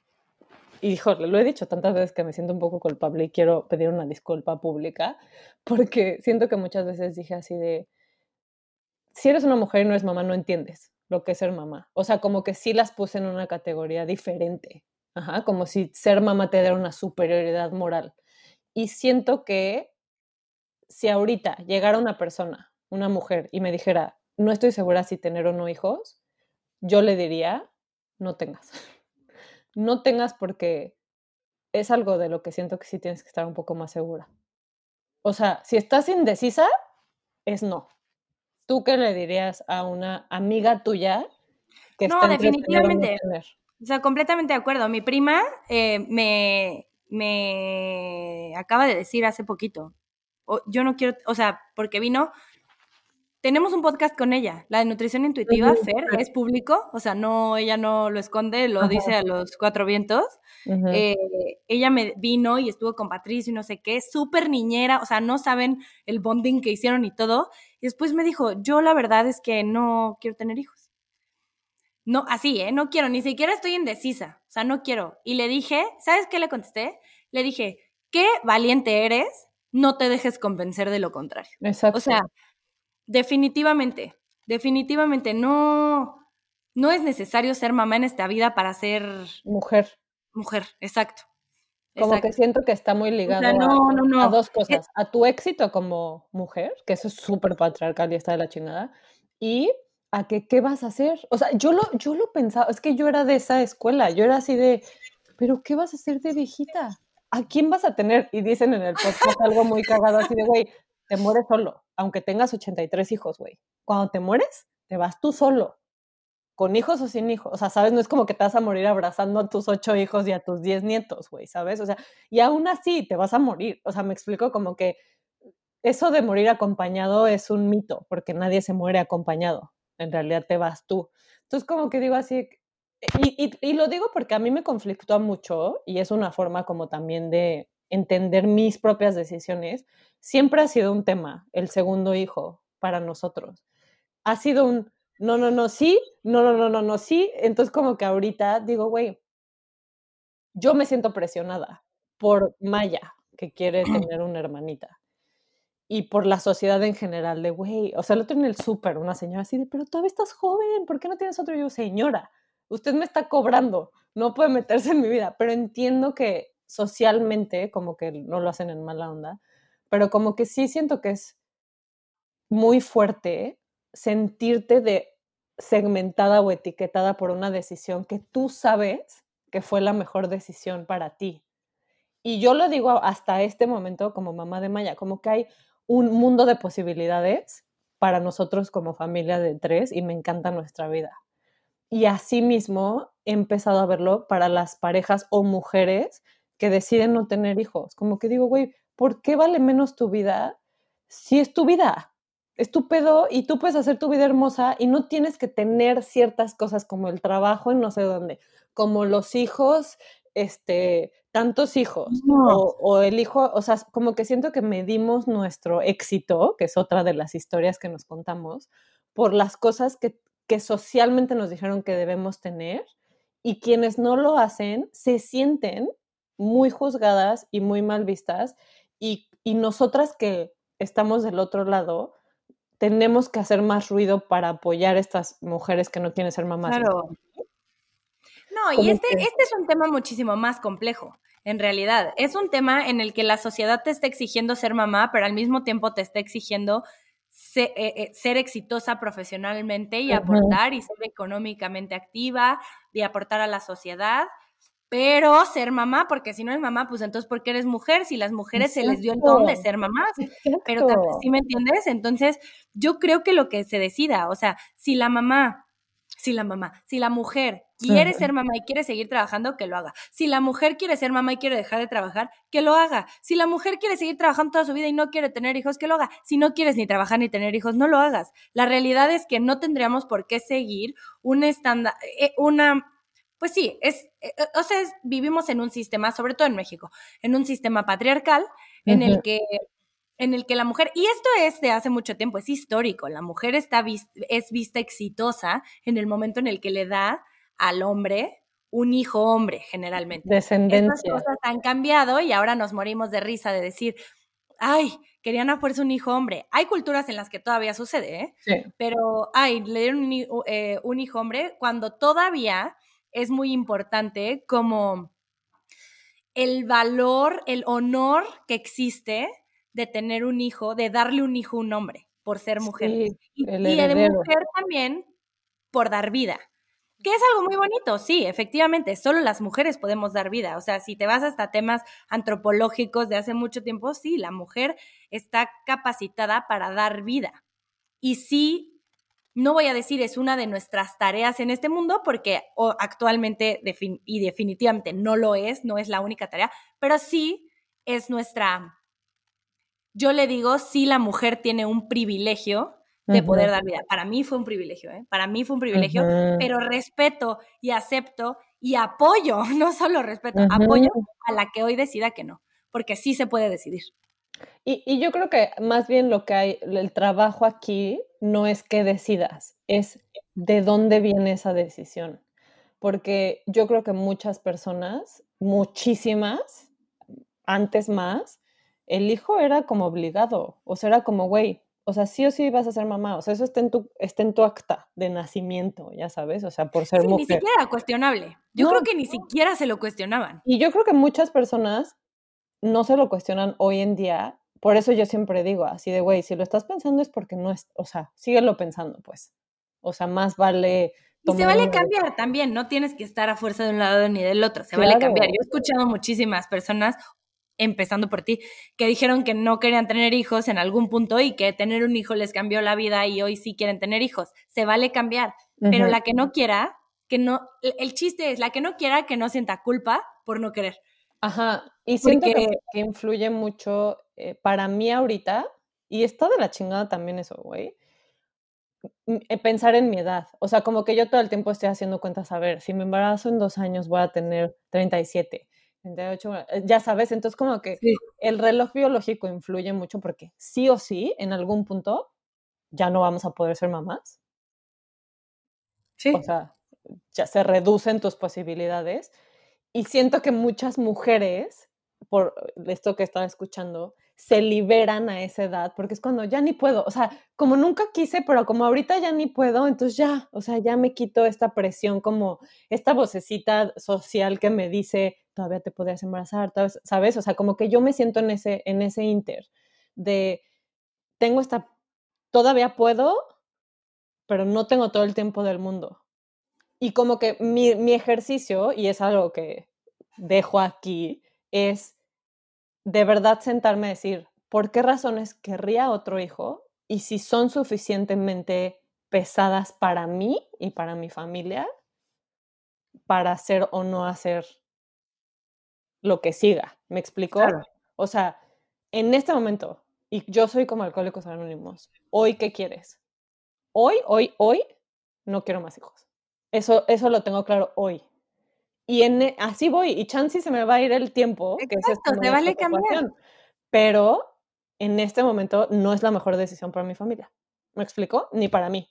y híjole, lo he dicho tantas veces que me siento un poco culpable y quiero pedir una disculpa pública, porque siento que muchas veces dije así de, si eres una mujer y no eres mamá, no entiendes lo que es ser mamá. O sea, como que sí las puse en una categoría diferente, como si ser mamá te diera una superioridad moral. Y siento que si ahorita llegara una persona, una mujer, y me dijera, no estoy segura si tener o no hijos, yo le diría, no tengas no tengas porque es algo de lo que siento que sí tienes que estar un poco más segura. O sea, si estás indecisa, es no. ¿Tú qué le dirías a una amiga tuya que No, definitivamente. O sea, completamente de acuerdo. Mi prima eh, me, me acaba de decir hace poquito, yo no quiero, o sea, porque vino, tenemos un podcast con ella, la de nutrición intuitiva, Fer, es público, o sea, no, ella no lo esconde, lo dice a los cuatro vientos. Eh, ella me vino y estuvo con Patricio y no sé qué, súper niñera, o sea, no saben el bonding que hicieron y todo. Y después me dijo, yo la verdad es que no quiero tener hijos. No, así, ¿eh? No quiero, ni siquiera estoy indecisa, o sea, no quiero. Y le dije, ¿sabes qué le contesté? Le dije, qué valiente eres, no te dejes convencer de lo contrario. Exacto. O sea, Definitivamente, definitivamente no, no es necesario ser mamá en esta vida para ser mujer. Mujer, exacto. Como que siento que está muy ligado a, dos cosas, a tu éxito como mujer, que eso es súper patriarcal y está de la chingada, y a que qué vas a hacer. O sea, yo lo, yo lo pensaba, es que yo era de esa escuela, yo era así de, pero ¿qué vas a hacer de viejita? ¿A quién vas a tener? Y dicen en el podcast algo muy cagado así de, güey, te mueres solo aunque tengas 83 hijos, güey. Cuando te mueres, te vas tú solo, con hijos o sin hijos. O sea, ¿sabes? No es como que te vas a morir abrazando a tus ocho hijos y a tus diez nietos, güey, ¿sabes? O sea, y aún así te vas a morir. O sea, me explico como que eso de morir acompañado es un mito, porque nadie se muere acompañado. En realidad te vas tú. Entonces, como que digo así, y, y, lo digo porque a mí me conflictúa mucho y es una forma como también de entender mis propias decisiones, siempre ha sido un tema, el segundo hijo, para nosotros. Ha sido un, no, no, no, sí, no, no, no, no, no, sí. Entonces como que ahorita digo, güey, yo me siento presionada por Maya, que quiere tener una hermanita. Y por la sociedad en general de, güey, o sea, el otro en el súper, una señora así de, pero todavía estás joven, ¿por qué no tienes otro? Y yo, señora, usted me está cobrando, no puede meterse en mi vida, pero entiendo que socialmente, como que no lo hacen en mala onda, pero como que sí siento que es muy fuerte sentirte de segmentada o etiquetada por una decisión que tú sabes que fue la mejor decisión para ti. Y yo lo digo hasta este momento como mamá de Maya, como que hay un mundo de posibilidades para nosotros como familia de tres y me encanta nuestra vida. Y asimismo he empezado a verlo para las parejas o mujeres que deciden no tener hijos. Como que digo, güey, ¿por qué vale menos tu vida si es tu vida? Es tu pedo y tú puedes hacer tu vida hermosa y no tienes que tener ciertas cosas como el trabajo en no sé dónde, como los hijos, este, tantos hijos o, o, el hijo, o sea, como que siento que medimos nuestro éxito, que es otra de las historias que nos contamos, por las cosas que, que socialmente nos dijeron que debemos tener y quienes no lo hacen se sienten muy juzgadas y muy mal vistas y, y nosotras que estamos del otro lado, tenemos que hacer más ruido para apoyar a estas mujeres que no quieren ser mamás. Claro. No, y este, este es un tema muchísimo más complejo, en realidad. Es un tema en el que la sociedad te está exigiendo ser mamá, pero al mismo tiempo te está exigiendo ser, eh, eh, ser exitosa profesionalmente y aportar y ser económicamente activa y aportar a la sociedad pero ser mamá, porque si no eres mamá, pues entonces, ¿por qué eres mujer? Si las mujeres se les dio el don de ser mamás, pero ¿sí me entiendes? Entonces, yo creo que lo que se decida, o sea, si la mamá, si la mamá, si la mujer quiere ser mamá y quiere seguir trabajando, que lo haga. Si la mujer quiere ser mamá y quiere dejar de trabajar, que lo haga. Si la mujer quiere seguir trabajando toda su vida y no quiere tener hijos, que lo haga. Si no quieres ni trabajar ni tener hijos, no lo hagas. La realidad es que no tendríamos por qué seguir un estándar, eh, una pues sí, es, eh, eh, o sea, vivimos en un sistema, sobre todo en México, en un sistema patriarcal en el que en el que la mujer, y esto es de hace mucho tiempo, es histórico, la mujer está es vista exitosa en el momento en el que le da al hombre un hijo hombre, generalmente. Descendencia. Estas cosas han cambiado y ahora nos morimos de risa de decir, ay, querían a fuerza un hijo hombre. Hay culturas en las que todavía sucede, ¿eh? Sí. Pero, ay, le dieron un, eh, un hijo hombre cuando todavía es muy importante como el valor, el honor que existe de tener un hijo, de darle un hijo un hombre por ser mujer. y, y de mujer también por dar vida. Que es algo muy bonito, sí, efectivamente, solo las mujeres podemos dar vida. O sea, si te vas hasta temas antropológicos de hace mucho tiempo, sí, la mujer está capacitada para dar vida. Y sí no voy a decir es una de nuestras tareas en este mundo porque actualmente y definitivamente no lo es, no es la única tarea, pero sí es nuestra, yo le digo, sí la mujer tiene un privilegio de poder dar vida. Para mí fue un privilegio, ¿eh? Para mí fue un privilegio, pero respeto y acepto y apoyo, no solo respeto, apoyo a la que hoy decida que no, porque sí se puede decidir. Y, y, yo creo que más bien lo que hay, el trabajo aquí no es que decidas, es de dónde viene esa decisión. Porque yo creo que muchas personas, muchísimas, antes más, el hijo era como obligado, o sea, era como, güey, o sea, sí o sí vas a ser mamá, o sea, eso está en tu, está en tu acta de nacimiento, ya sabes, o sea, por ser sí, mujer. Ni siquiera era cuestionable. Yo creo que ni siquiera se lo cuestionaban. Y yo creo que muchas personas no se lo cuestionan hoy en día por eso yo siempre digo así de, güey, si lo estás pensando es porque no es, o sea, síguelo pensando, pues. O sea, más vale... Y se vale cambiar también, no tienes que estar a fuerza de un lado ni del otro, se vale cambiar. Yo he escuchado muchísimas personas, empezando por ti, que dijeron que no querían tener hijos en algún punto y que tener un hijo les cambió la vida y hoy sí quieren tener hijos. Se vale cambiar, pero la que no quiera, que no, el chiste es la que no quiera que no sienta culpa por no querer. Ajá, y siento que, influye mucho eh, para mí ahorita, y está de la chingada también eso, güey, eh, pensar en mi edad. O sea, como que yo todo el tiempo estoy haciendo cuentas, a ver, si me embarazo en dos años voy a tener 37, 38, eh, ya sabes, entonces como que el reloj biológico influye mucho porque sí o sí, en algún punto, ya no vamos a poder ser mamás. Sí. O sea, ya se reducen tus posibilidades y siento que muchas mujeres por esto que estaba escuchando, se liberan a esa edad, porque es cuando ya ni puedo, o sea, como nunca quise, pero como ahorita ya ni puedo, entonces ya, o sea, ya me quito esta presión, como esta vocecita social que me dice, todavía te podrías embarazar, ¿sabes? O sea, como que yo me siento en ese, en ese inter de, tengo esta, todavía puedo, pero no tengo todo el tiempo del mundo. Y como que mi, mi ejercicio, y es algo que dejo aquí, es de verdad sentarme a decir, ¿por qué razones querría otro hijo? Y si son suficientemente pesadas para mí y para mi familia, para hacer o no hacer lo que siga. ¿Me explico? O sea, en este momento, y yo soy como Alcohólicos Anónimos, ¿hoy qué quieres? Hoy, hoy, hoy, no quiero más hijos. Eso, eso lo tengo claro hoy. Y en, e, así voy, y chance se me va a ir el tiempo. que es te vale cambiar. Pero en este momento no es la mejor decisión para mi familia. ¿Me explico? Ni para mí.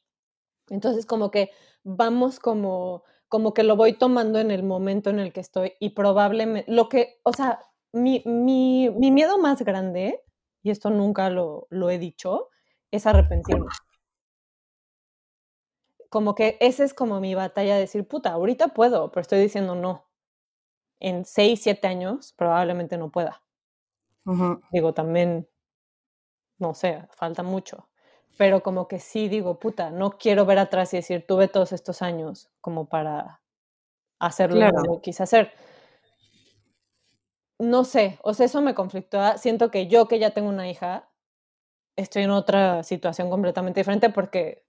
Entonces, como que vamos como, como que lo voy tomando en el momento en el que estoy y probablemente, lo que, o sea, mi, mi, mi miedo más grande, y esto nunca lo, lo he dicho, es arrepentirme como que esa es como mi batalla de decir, puta, ahorita puedo, pero estoy diciendo no. En seis, siete años probablemente no pueda. Digo, también, no sé, falta mucho. Pero como que sí digo, puta, no quiero ver atrás y decir, tuve todos estos años como para hacer lo que quise hacer. No sé, o sea, eso me conflictó. Siento que yo que ya tengo una hija, estoy en otra situación completamente diferente porque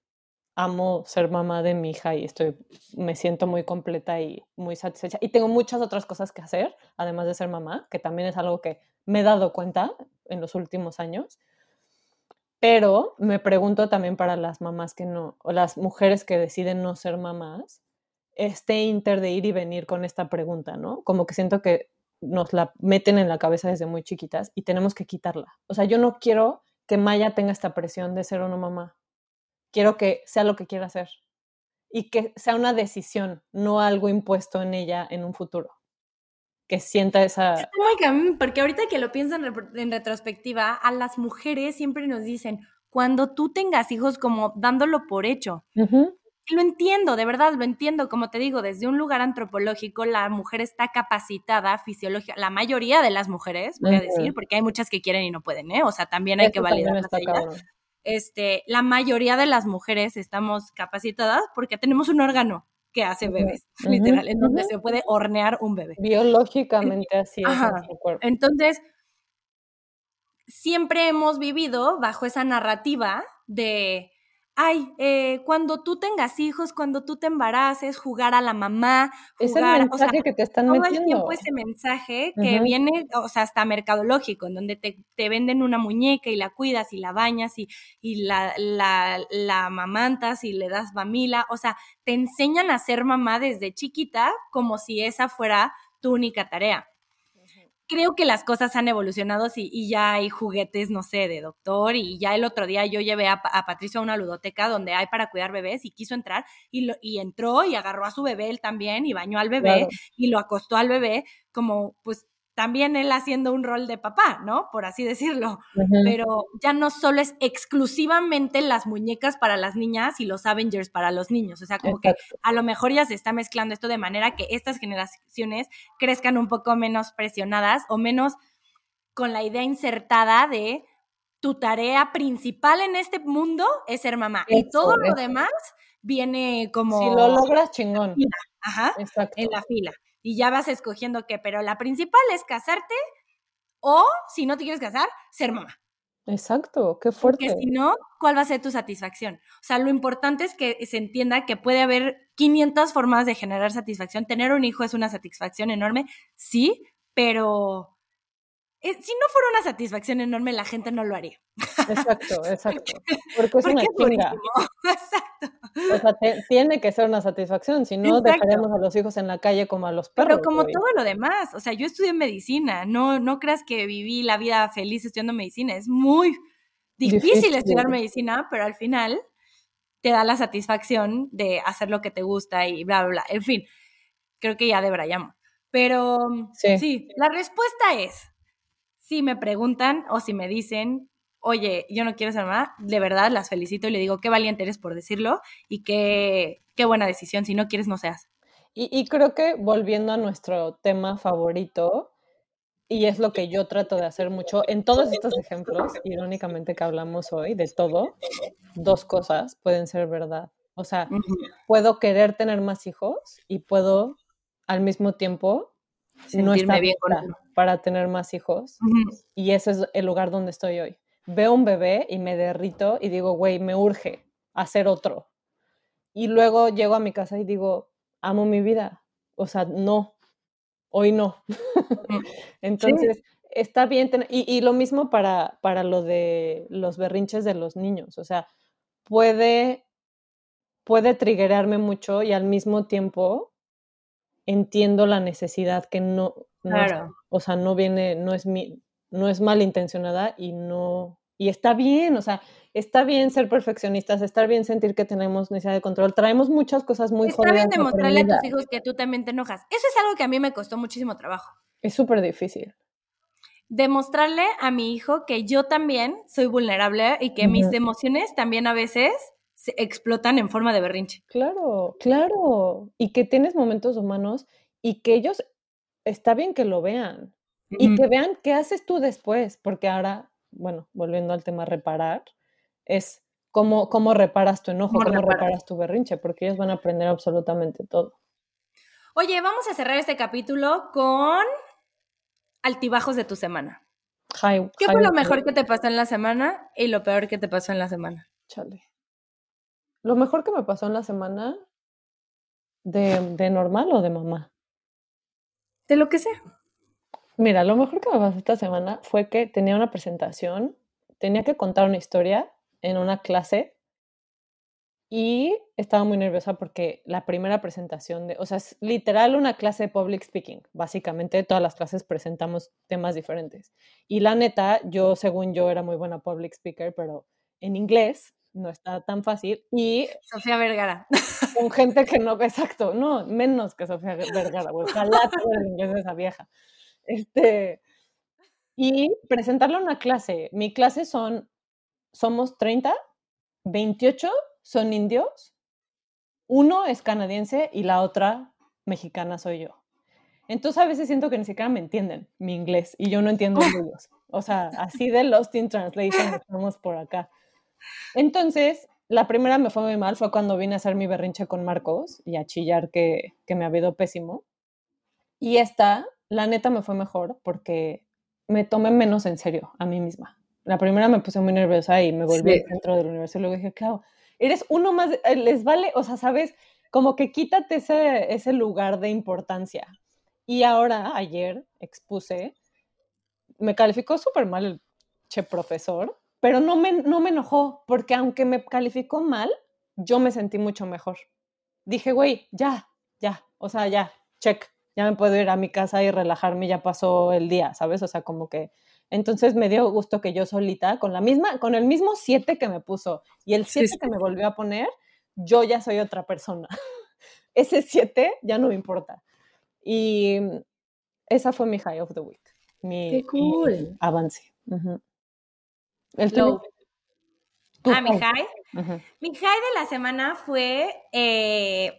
amo ser mamá de mi hija y estoy, me siento muy completa y muy satisfecha. Y tengo muchas otras cosas que hacer, además de ser mamá, que también es algo que me he dado cuenta en los últimos años. Pero me pregunto también para las mamás que no, o las mujeres que deciden no ser mamás, este inter de ir y venir con esta pregunta, ¿no? Como que siento que nos la meten en la cabeza desde muy chiquitas y tenemos que quitarla. O sea, yo no quiero que Maya tenga esta presión de ser una mamá quiero que sea lo que quiera hacer y que sea una decisión, no algo impuesto en ella en un futuro. Que sienta esa... Porque ahorita que lo pienso en, retrospectiva, a las mujeres siempre nos dicen, cuando tú tengas hijos, como dándolo por hecho. Lo entiendo, de verdad, lo entiendo. Como te digo, desde un lugar antropológico, la mujer está capacitada fisiológica, la mayoría de las mujeres, voy a decir, porque hay muchas que quieren y no pueden, ¿eh? O sea, también hay que validar este, la mayoría de las mujeres estamos capacitadas porque tenemos un órgano que hace bebés, literal, en donde se puede hornear un bebé. Biológicamente así es. Entonces, siempre hemos vivido bajo esa narrativa de ay, eh, cuando tú tengas hijos, cuando tú te embaraces, jugar a la mamá, jugar, es el mensaje que te están todo el tiempo ese mensaje que viene, o sea, hasta mercadológico, en donde te, te, venden una muñeca y la cuidas y la bañas y, y la, la, la amamantas y le das mamila, o sea, te enseñan a ser mamá desde chiquita como si esa fuera tu única tarea creo que las cosas han evolucionado y, ya hay juguetes, no sé, de doctor. Y ya el otro día yo llevé a, Patricio a una ludoteca donde hay para cuidar bebés y quiso entrar y, lo, y entró y agarró a su bebé él también y bañó al bebé y lo acostó al bebé como pues también él haciendo un rol de papá, ¿no? Por así decirlo. Pero ya no solo es exclusivamente las muñecas para las niñas y los Avengers para los niños. O sea, como que a lo mejor ya se está mezclando esto de manera que estas generaciones crezcan un poco menos presionadas o menos con la idea insertada de tu tarea principal en este mundo es ser mamá. y todo lo demás viene como... Si lo logras, chingón. Ajá, en la fila y ya vas escogiendo qué, pero la principal es casarte o, si no te quieres casar, ser mamá. Exacto, qué fuerte. Porque si no, ¿cuál va a ser tu satisfacción? O sea, lo importante es que se entienda que puede haber 500 formas de generar satisfacción. Tener un hijo es una satisfacción enorme, sí, pero eh, si no fuera una satisfacción enorme, la gente no lo haría. Exacto, exacto. Porque es una chinga. Exacto. O sea, tiene que ser una satisfacción, si no dejaríamos a los hijos en la calle como a los perros. Pero como todo lo demás, o sea, yo estudié medicina, no, no creas que viví la vida feliz estudiando medicina, es muy difícil, estudiar medicina, pero al final te da la satisfacción de hacer lo que te gusta y bla, bla, bla. En fin, creo que ya debrayamos. Pero sí la respuesta es si me preguntan o si me dicen, oye, yo no quiero ser mamá, de verdad las felicito y le digo, qué valiente eres por decirlo y qué, qué buena decisión. Si no quieres, no seas. Y, y creo que volviendo a nuestro tema favorito, y es lo que yo trato de hacer mucho en todos estos ejemplos, irónicamente que hablamos hoy, de todo, dos cosas pueden ser verdad. O sea, puedo querer tener más hijos y puedo al mismo tiempo no estar bien para tener más hijos. Y ese es el lugar donde estoy hoy. Veo un bebé y me derrito y digo, güey, me urge hacer otro. Y luego llego a mi casa y digo, amo mi vida. O sea, no, hoy no. Entonces, está bien tener, y, lo mismo para, para lo de los berrinches de los niños, o sea, puede, puede triggerarme mucho y al mismo tiempo entiendo la necesidad que no, claro. o sea, no viene, no es mi, no es malintencionada y no, y está bien, o sea, está bien ser perfeccionistas, está bien sentir que tenemos necesidad de control. Traemos muchas cosas muy Está bien demostrarle a tus hijos que tú también te enojas. Eso es algo que a mí me costó muchísimo trabajo. Es súper difícil. Demostrarle a mi hijo que yo también soy vulnerable y que mis emociones también a veces se explotan en forma de berrinche. Claro, claro. Y que tienes momentos humanos y que ellos, está bien que lo vean. Y que vean qué haces tú después, porque ahora bueno, volviendo al tema reparar, es cómo, cómo reparas tu enojo, cómo, reparas? tu berrinche, porque ellos van a aprender absolutamente todo. Oye, vamos a cerrar este capítulo con altibajos de tu semana. ¿Qué fue lo mejor que te pasó en la semana y lo peor que te pasó en la semana? Chale. Lo mejor que me pasó en la semana, de, de normal o de mamá? De lo que sea. Mira, lo mejor que me pasó esta semana fue que tenía una presentación, tenía que contar una historia en una clase y estaba muy nerviosa porque la primera presentación de, o sea, es literal una clase de public speaking. Básicamente todas las clases presentamos temas diferentes. Y la neta, yo según yo era muy buena public speaker, pero en inglés no está tan fácil. Y Sofía Vergara. Con gente que no, exacto, no, menos que Sofía Vergara, ojalá el inglés de esa vieja. Este, y presentarlo en una clase. Mi clase son, somos 30, 28 son indios, uno es canadiense y la otra mexicana soy yo. Entonces a veces siento que ni siquiera me entienden mi inglés y yo no entiendo ellos. O sea, así de Lost in Translation estamos por acá. Entonces, la primera me fue muy mal, fue cuando vine a hacer mi berrinche con Marcos y a chillar que, que me ha habido pésimo. Y esta la neta me fue mejor porque me tomé menos en serio a mí misma. La primera me puse muy nerviosa y me volví al centro del universo y luego dije, claro, eres uno más, eh, les vale, o sea, sabes, como que quítate ese, ese lugar de importancia. Y ahora, ayer, expuse, me calificó súper mal el che profesor, pero no me, no me enojó, porque aunque me calificó mal, yo me sentí mucho mejor. Dije, güey, ya, ya, o sea, ya, check, ya me puedo ir a mi casa y relajarme, ya pasó el día, ¿sabes? O sea, como que... Entonces me dio gusto que yo solita, con la misma, con el mismo 7 que me puso y el 7 que me volvió a poner, yo ya soy otra persona. Ese 7 ya no me importa. Y esa fue mi high of the week. Mi, Qué cool. avance. El tuyo. Ah, mi high. Mi high de la semana fue eh,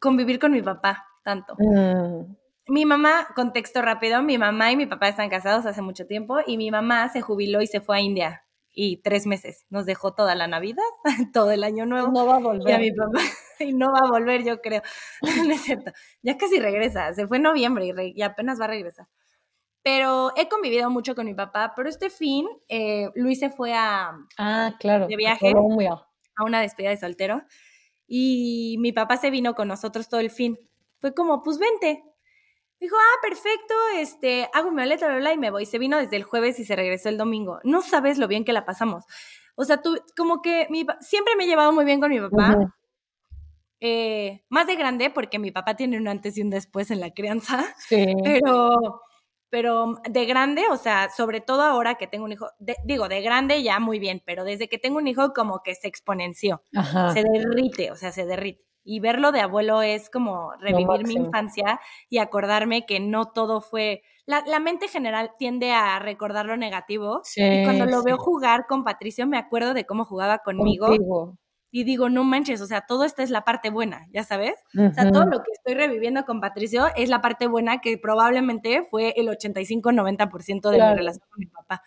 convivir con mi papá tanto. Mm. Mi mamá, contexto rápido, mi mamá y mi papá están casados hace mucho tiempo y mi mamá se jubiló y se fue a India y tres meses. Nos dejó toda la Navidad, todo el año nuevo. No va a volver. Y mi papá, y no va a volver, yo creo. No es cierto. Ya casi regresa. Se fue en noviembre y, apenas va a regresar. Pero he convivido mucho con mi papá, pero este fin eh, Luis se fue a... Ah, claro. De viaje. A una despedida de soltero. Y mi papá se vino con nosotros todo el fin. Fue como, pues vente. Dijo, ah, perfecto, este, hago mi maleta, bla, bla, y me voy. Se vino desde el jueves y se regresó el domingo. No sabes lo bien que la pasamos. O sea, tú, como que mi, siempre me he llevado muy bien con mi papá. Eh, más de grande, porque mi papá tiene un antes y un después en la crianza. Sí. Pero, pero de grande, o sea, sobre todo ahora que tengo un hijo, digo, de grande ya muy bien, pero desde que tengo un hijo como que se exponenció, se derrite, o sea, se derrite. Y verlo de abuelo es como revivir mi infancia y acordarme que no todo fue... La, la mente general tiende a recordar lo negativo y cuando lo veo jugar con Patricio me acuerdo de cómo jugaba conmigo. Y digo, no manches, o sea, todo esto es la parte buena, ¿ya sabes? O sea, todo lo que estoy reviviendo con Patricio es la parte buena que probablemente fue el 85-90% de mi relación con mi papá.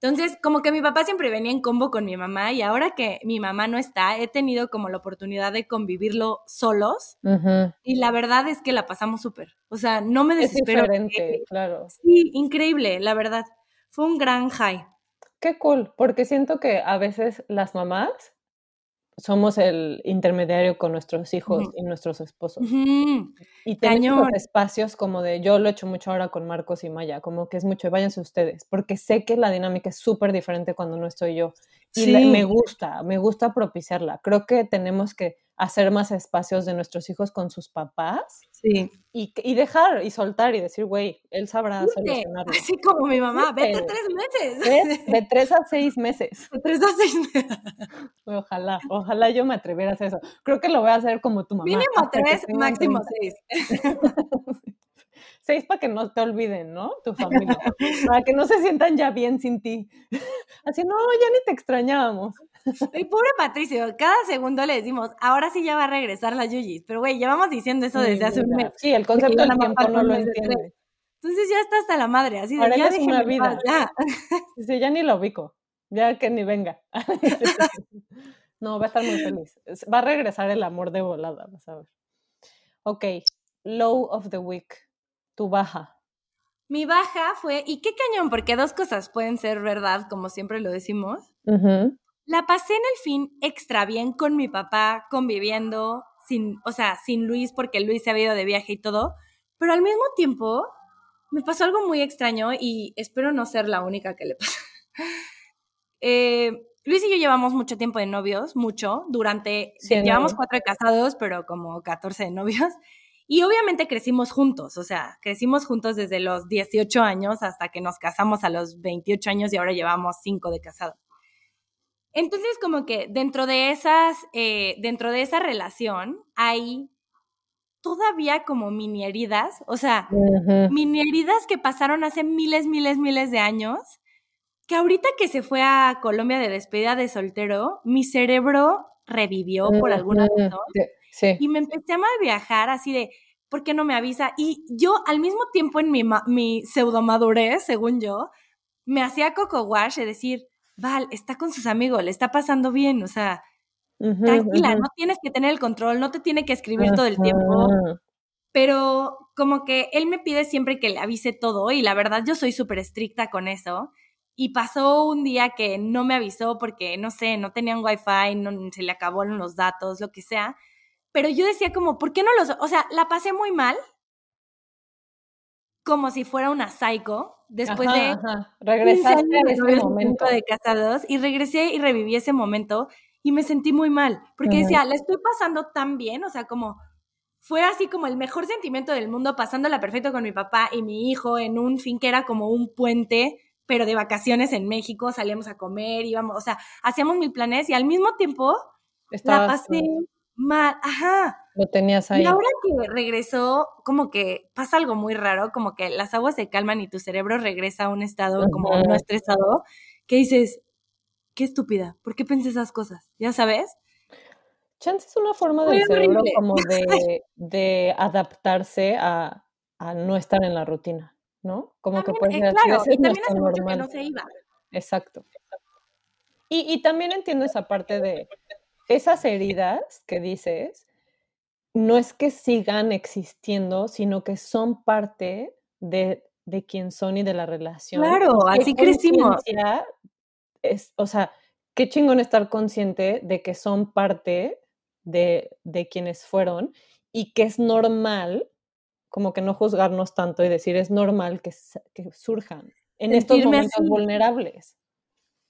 Entonces, como que mi papá siempre venía en combo con mi mamá y ahora que mi mamá no está, he tenido como la oportunidad de convivirlo solos y la verdad es que la pasamos súper. O sea, no me desespero. Es diferente, claro. Sí, increíble, la verdad. Fue un gran high. Qué cool, porque siento que a veces las mamás somos el intermediario con nuestros hijos y nuestros esposos. Y tenemos espacios como de, yo lo he hecho mucho ahora con Marcos y Maya, como que es mucho, váyanse ustedes, porque sé que la dinámica es súper diferente cuando no estoy yo. Y me gusta, me gusta propiciarla. Creo que tenemos que hacer más espacios de nuestros hijos con sus papás. Sí. Y, y dejar y soltar y decir, güey, él sabrá solucionarlo. Así como mi mamá, vete tres meses. De tres a seis meses. De tres a seis meses. Ojalá, ojalá yo me atreviera a hacer eso. Creo que lo voy a hacer como tu mamá. Mínimo tres, máximo seis. seis para que no te olviden, ¿no? Tu familia. para que no se sientan ya bien sin ti. Así, no, ya ni te extrañábamos. Y pobre Patricio, cada segundo le decimos, ahora sí ya va a regresar la Yuyis. Pero güey, llevamos diciendo eso desde hace un mes. Sí, el concepto del tiempo no lo entiende. Entonces ya está hasta la madre, así de ya es una vida. ya. Sí, ya ni lo ubico, ya que ni venga. no, va a estar muy feliz. Va a regresar el amor de volada, vas a ver. Ok, low of the week, tu baja. Mi baja fue, y qué cañón, porque dos cosas pueden ser verdad, como siempre lo decimos. La pasé en el fin extra bien con mi papá, conviviendo, sin, o sea, sin Luis, porque Luis se había ido de viaje y todo, pero al mismo tiempo me pasó algo muy extraño y espero no ser la única que le pasa. Eh, Luis y yo llevamos mucho tiempo de novios, mucho, durante, llevamos cuatro de casados, pero como 14 de novios. Y obviamente crecimos juntos, o sea, crecimos juntos desde los 18 años hasta que nos casamos a los 28 años y ahora llevamos cinco de casados. Entonces, como que dentro de esas, eh, dentro de esa relación hay todavía como mini heridas, o sea, mini heridas que pasaron hace miles, miles, miles de años, que ahorita que se fue a Colombia de despedida de soltero, mi cerebro revivió por alguna razón. Y me empecé a mal viajar así de, ¿por qué no me avisa? Y yo al mismo tiempo en mi, mi pseudomadurez, según yo, me hacía coco wash, es decir, Val, está con sus amigos, le está pasando bien, o sea, tranquila, no tienes que tener el control, no te tiene que escribir todo el tiempo, pero como que él me pide siempre que le avise todo y la verdad yo soy súper estricta con eso. Y pasó un día que no me avisó porque, no sé, no tenían wifi, no, se le acabaron los datos, lo que sea. Pero yo decía como, ¿por qué no los...? O sea, la pasé muy mal, como si fuera una psycho, después de regresar a ese momento. de casados y regresé y reviví ese momento y me sentí muy mal, porque decía, la estoy pasando tan bien, o sea, como fue así como el mejor sentimiento del mundo, pasándola perfecto con mi papá y mi hijo en un fin que era como un puente, pero de vacaciones en México, salíamos a comer, íbamos, o sea, hacíamos mil planes y al mismo tiempo la pasé mal, ajá. Lo tenías ahí. Y ahora que regresó, como que pasa algo muy raro, como que las aguas se calman y tu cerebro regresa a un estado como no estresado, que dices, qué estúpida, ¿por qué pensé esas cosas? ¿Ya sabes? Chance es una forma del cerebro como de, adaptarse a, no estar en la rutina, ¿no? Como que puede ser claro, y también hace mucho que no se iba. Exacto. Y, y también entiendo esa parte de esas heridas que dices, no es que sigan existiendo, sino que son parte de, de quién son y de la relación. Claro, así crecimos. Es, o sea, qué chingón estar consciente de que son parte de, de quienes fueron y que es normal, como que no juzgarnos tanto y decir es normal que, que surjan en estos momentos vulnerables.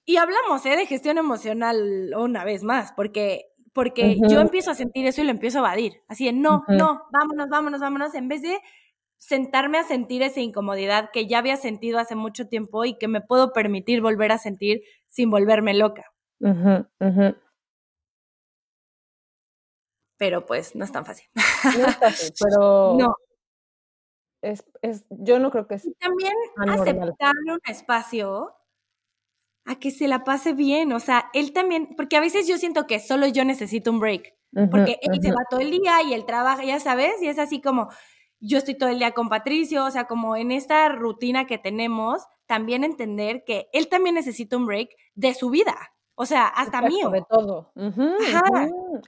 Y hablamos ¿eh? de gestión emocional una vez más, porque porque yo empiezo a sentir eso y lo empiezo a evadir. Así de, no, no, vámonos, vámonos, vámonos, en vez de sentarme a sentir esa incomodidad que ya había sentido hace mucho tiempo y que me puedo permitir volver a sentir sin volverme loca. pero pues no es tan fácil. No es fácil, pero no. Es, es, yo no creo que es. también aceptarle un espacio a que se la pase bien. O sea, él también, porque a veces yo siento que solo yo necesito un break. porque él se va todo el día y él trabaja, ya sabes, y es así como yo estoy todo el día con Patricio, o sea, como en esta rutina que tenemos, también entender que él también necesita un break de su vida. O sea, hasta mío. De todo.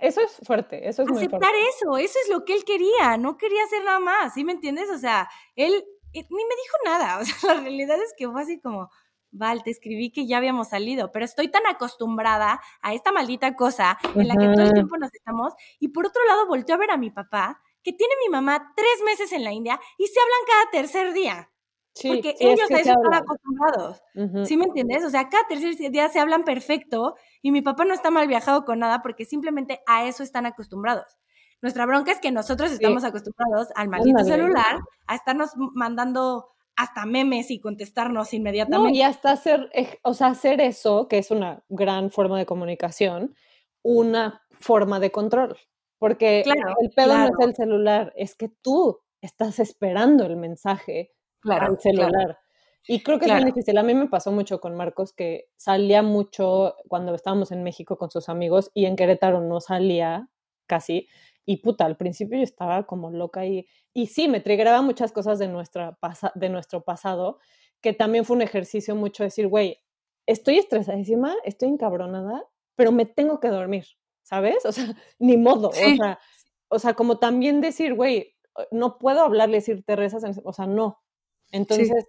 Eso es fuerte, eso es Aceptar muy eso, eso es lo que él quería, no quería hacer nada más, ¿sí me entiendes? O sea, él eh, ni me dijo nada, o sea, la realidad es que fue así como, Val, te escribí que ya habíamos salido, pero estoy tan acostumbrada a esta maldita cosa en la que todo el tiempo nos estamos. Y por otro lado, volteó a ver a mi papá, que tiene mi mamá tres meses en la India y se hablan cada tercer día. Sí, porque ellos a eso están acostumbrados. ¿Sí me entiendes? O sea, cada tercer día se hablan perfecto y mi papá no está mal viajado con nada porque simplemente a eso están acostumbrados. Nuestra bronca es que nosotros estamos acostumbrados al maldito celular, a estarnos mandando hasta memes y contestarnos inmediatamente. y hasta hacer, o sea, hacer eso, que es una gran forma de comunicación, una forma de control. Porque el pedo no es el celular, es que tú estás esperando el mensaje al celular. Y creo que es muy difícil. A mí me pasó mucho con Marcos que salía mucho cuando estábamos en México con sus amigos y en Querétaro no salía casi. Y puta, al principio yo estaba como loca y, y sí, me triggeraba muchas cosas de, nuestra de nuestro pasado, que también fue un ejercicio mucho decir, güey, estoy estresadísima, estoy encabronada, pero me tengo que dormir, ¿sabes? O sea, ni modo, o, sea, o sea, como también decir, güey, no puedo hablarle, decirte rezas, o sea, no. Entonces,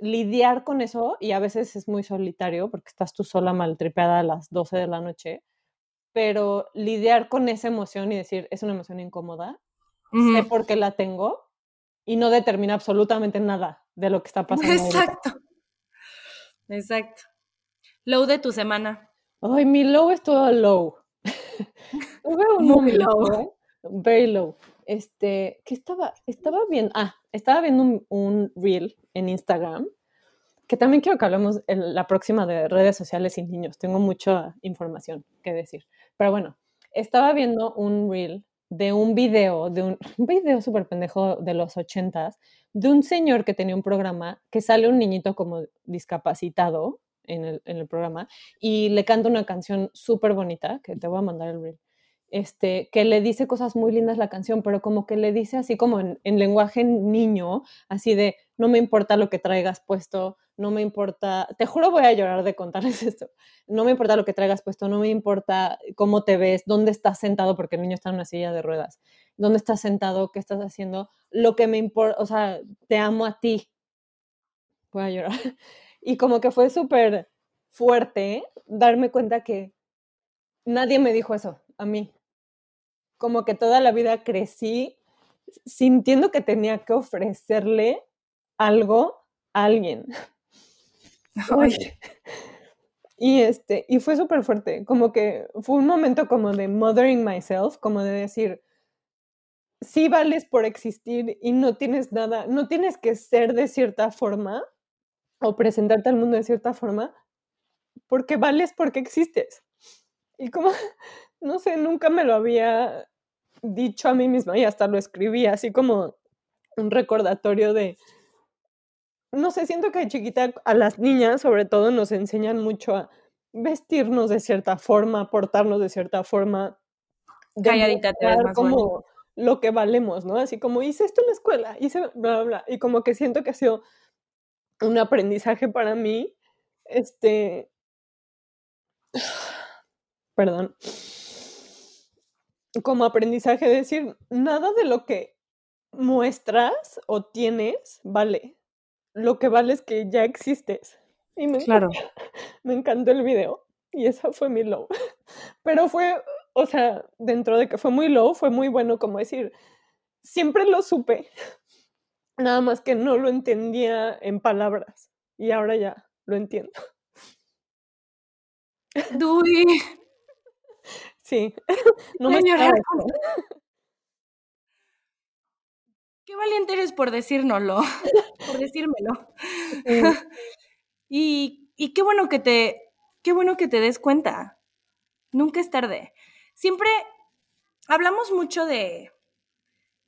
lidiar con eso, y a veces es muy solitario porque estás tú sola maltripeada a las 12 de la noche, pero lidiar con esa emoción y decir, es una emoción incómoda, sé por qué la tengo y no determina absolutamente nada de lo que está pasando. Exacto. Exacto. Low de tu semana. Ay, mi low es todo low. Muy low. Very low. Este, ¿qué estaba? Estaba viendo, ah, estaba viendo un, un reel en Instagram que también quiero que hablemos en la próxima de redes sociales sin niños. Tengo mucha información que decir. Pero bueno, estaba viendo un reel de un video, de un, video súper pendejo de los ochentas, de un señor que tenía un programa que sale un niñito como discapacitado en el, en el programa y le canta una canción súper bonita, que te voy a mandar el reel este, que le dice cosas muy lindas la canción, pero como que le dice así como en, lenguaje niño, así de, no me importa lo que traigas puesto, no me importa, te juro voy a llorar de contarles esto, no me importa lo que traigas puesto, no me importa cómo te ves, dónde estás sentado, porque el niño está en una silla de ruedas, dónde estás sentado, qué estás haciendo, lo que me importa, o sea, te amo a ti. Voy a llorar. Y como que fue súper fuerte darme cuenta que nadie me dijo eso a mí como que toda la vida crecí sintiendo que tenía que ofrecerle algo a alguien. Y este, y fue súper fuerte, como que fue un momento como de mothering myself, como de decir, sí vales por existir y no tienes nada, no tienes que ser de cierta forma o presentarte al mundo de cierta forma, porque vales porque existes. Y como, no sé, nunca me lo había dicho a mí misma y hasta lo escribí así como un recordatorio de, no sé, siento que de chiquita a las niñas sobre todo nos enseñan mucho a vestirnos de cierta forma, portarnos de cierta forma. Calladita te ves como lo que valemos, ¿no? Así como hice esto en la escuela, hice bla, bla, bla. Y como que siento que ha sido un aprendizaje para mí, este, perdón, como aprendizaje decir, nada de lo que muestras o tienes vale. Lo que vale es que ya existes. Y me, claro. me encantó el video y esa fue mi low. Pero fue, o sea, dentro de que fue muy low, fue muy bueno como decir, siempre lo supe, nada más que no lo entendía en palabras y ahora ya lo entiendo. Dui, Sí, no me Qué valiente eres por decírnoslo, por decírmelo. y, y qué bueno que te, qué bueno que te des cuenta. Nunca es tarde. Siempre, hablamos mucho de,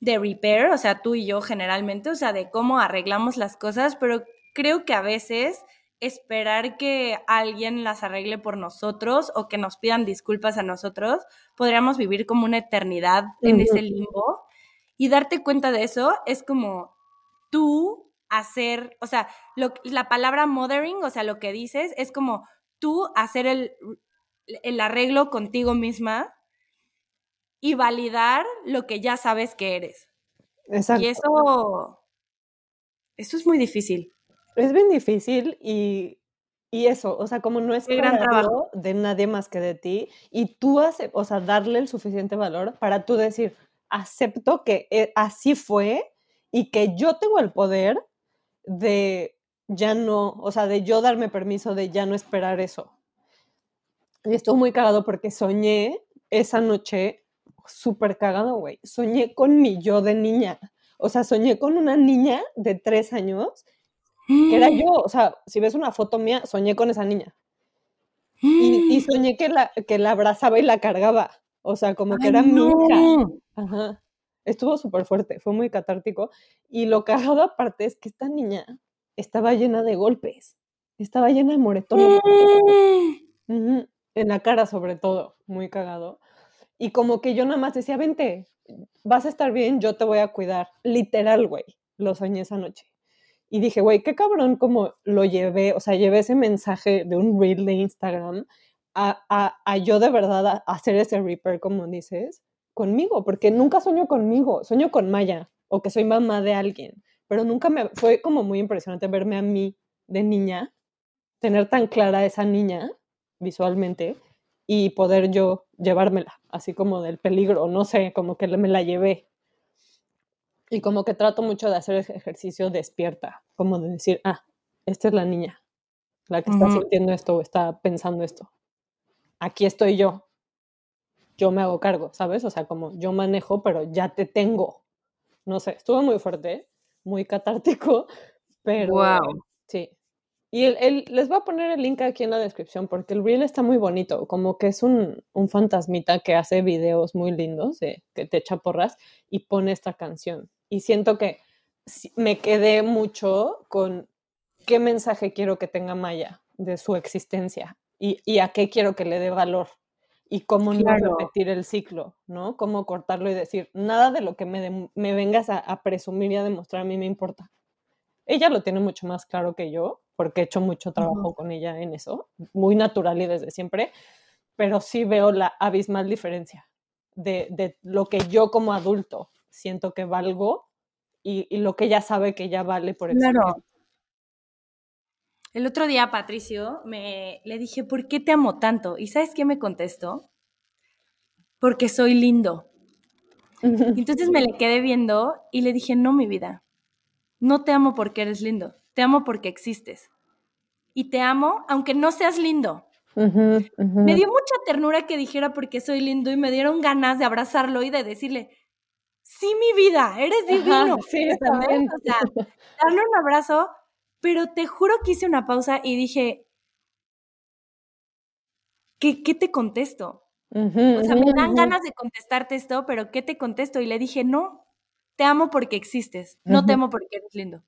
de repair, o sea, tú y yo generalmente, o sea, de cómo arreglamos las cosas, pero creo que a veces esperar que alguien las arregle por nosotros o que nos pidan disculpas a nosotros, podríamos vivir como una eternidad en ese limbo. Y darte cuenta de eso es como tú hacer, o sea, la palabra mothering, o sea, lo que dices, es como tú hacer el, el arreglo contigo misma y validar lo que ya sabes que eres. Exacto. Y eso, eso es muy difícil. Es bien difícil y, eso, o sea, como no es gran trabajo de nadie más que de ti y tú haces, o sea, darle el suficiente valor para tú decir, acepto que eh, así fue y que yo tengo el poder de ya no, o sea, de yo darme permiso de ya no esperar eso. Y estuvo muy cagado porque soñé esa noche, súper cagado, güey. Soñé con mi yo de niña. O sea, soñé con una niña de tres años, que era yo. O sea, si ves una foto mía, soñé con esa niña. Y, soñé que la, que la abrazaba y la cargaba. O sea, como que era mi hija. Ajá. Estuvo súper fuerte, fue muy catártico. Y lo cagado aparte es que esta niña estaba llena de golpes. Estaba llena de moretones en la cara sobre todo, muy cagado. Y como que yo nada más decía, vente, vas a estar bien, yo te voy a cuidar. Literal, güey, lo soñé esa noche. Y dije, güey, qué cabrón como lo llevé, o sea, llevé ese mensaje de un reel de Instagram a, a, a yo de verdad hacer ese repair, como dices, conmigo, porque nunca sueño conmigo, sueño con Maya o que soy mamá de alguien, pero nunca me, fue como muy impresionante verme a mí de niña, tener tan clara esa niña visualmente y poder yo llevármela, así como del peligro, no sé, como que me la llevé. Y como que trato mucho de hacer ejercicio despierta, como de decir, ah, esta es la niña, la que está sintiendo esto o está pensando esto. Aquí estoy yo. Yo me hago cargo, ¿sabes? O sea, como yo manejo, pero ya te tengo. No sé, estuvo muy fuerte, muy catártico, pero wow. sí, y el, les voy a poner el link aquí en la descripción porque el reel está muy bonito, como que es un, un fantasmita que hace videos muy lindos, que te echa porras y pone esta canción. Y siento que me quedé mucho con qué mensaje quiero que tenga Maya de su existencia y, y a qué quiero que le dé valor y cómo no repetir el ciclo, ¿no? Cómo cortarlo y decir, nada de lo que me, me vengas a, a presumir y a demostrar a mí me importa. Ella lo tiene mucho más claro que yo, porque he hecho mucho trabajo con ella en eso, muy natural y desde siempre, pero sí veo la abismal diferencia de, lo que yo como adulto siento que valgo y, lo que ella sabe que ella vale por Claro. El otro día, Patricio, me, le dije, ¿por qué te amo tanto? ¿Y sabes qué me contestó? Porque soy lindo. Entonces me le quedé viendo y le dije, no, mi vida, no te amo porque eres lindo, te amo porque existes. Y te amo aunque no seas lindo. Me dio mucha ternura que dijera porque soy lindo y me dieron ganas de abrazarlo y de decirle, sí, mi vida, eres divino. sí, también. O sea, darle un abrazo, pero te juro que hice una pausa y dije, ¿qué, qué te contesto? o sea, me dan ganas de contestarte esto, pero ¿qué te contesto? Y le dije, no, te amo porque existes, no te amo porque eres lindo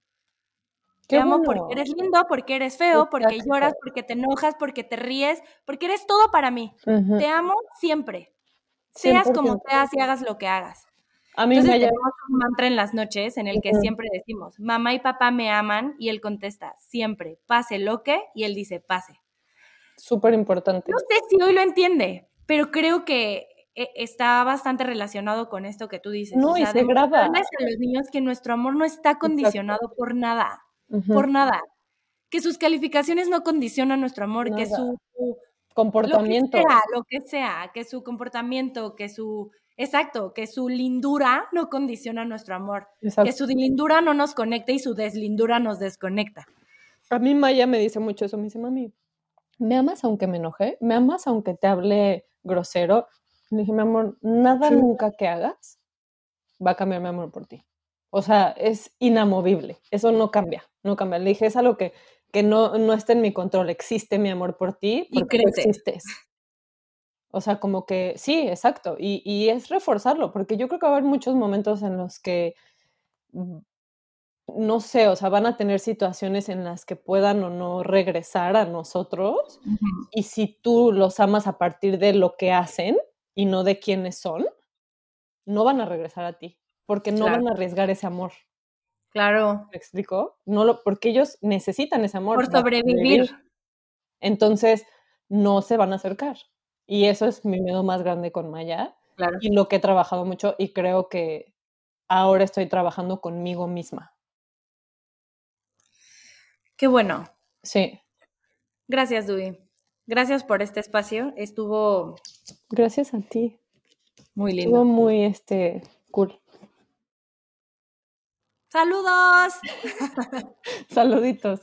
te amo porque eres lindo, porque eres feo, porque lloras, porque te enojas, porque te ríes, porque eres todo para mí. Te amo siempre. Seas como seas y hagas lo que hagas. A mí Entonces me tenemos un mantra en las noches en el que siempre decimos, mamá y papá me aman, y él contesta, siempre, pase lo que, y él dice, pase. Súper importante. No sé si hoy lo entiende, pero creo que e, está bastante relacionado con esto que tú dices. No, y se graba. a los niños que nuestro amor no está condicionado por nada por nada. Que sus calificaciones no condicionan nuestro amor, que su comportamiento. Lo que, sea, lo que sea, que su comportamiento, que su. Exacto, que su lindura no condiciona nuestro amor. Que su lindura no nos conecta y su deslindura nos desconecta. A mí Maya me dice mucho eso, me dice, mami, ¿me amas aunque me enoje? ¿Me amas aunque te hable grosero? Le dije, mi amor, nada nunca que hagas va a cambiar mi amor por ti. O sea, es inamovible, eso no cambia, no cambia. Le dije, es algo que, que no, no está en mi control, existe mi amor por ti porque y existes. O sea, como que sí, exacto. Y, y, es reforzarlo, porque yo creo que va a haber muchos momentos en los que, mm, no sé, o sea, van a tener situaciones en las que puedan o no regresar a nosotros. Y si tú los amas a partir de lo que hacen y no de quiénes son, no van a regresar a ti, porque no van a arriesgar ese amor. Claro. ¿Me explico? No lo, porque ellos necesitan ese amor. Por sobrevivir. Entonces, no se van a acercar. Y eso es mi miedo más grande con Maya. Y lo que he trabajado mucho y creo que ahora estoy trabajando conmigo misma. Qué bueno. Sí. Gracias, Dui. Gracias por este espacio. Estuvo. Gracias a ti. Muy lindo. Estuvo muy este cool. ¡Saludos! Saluditos.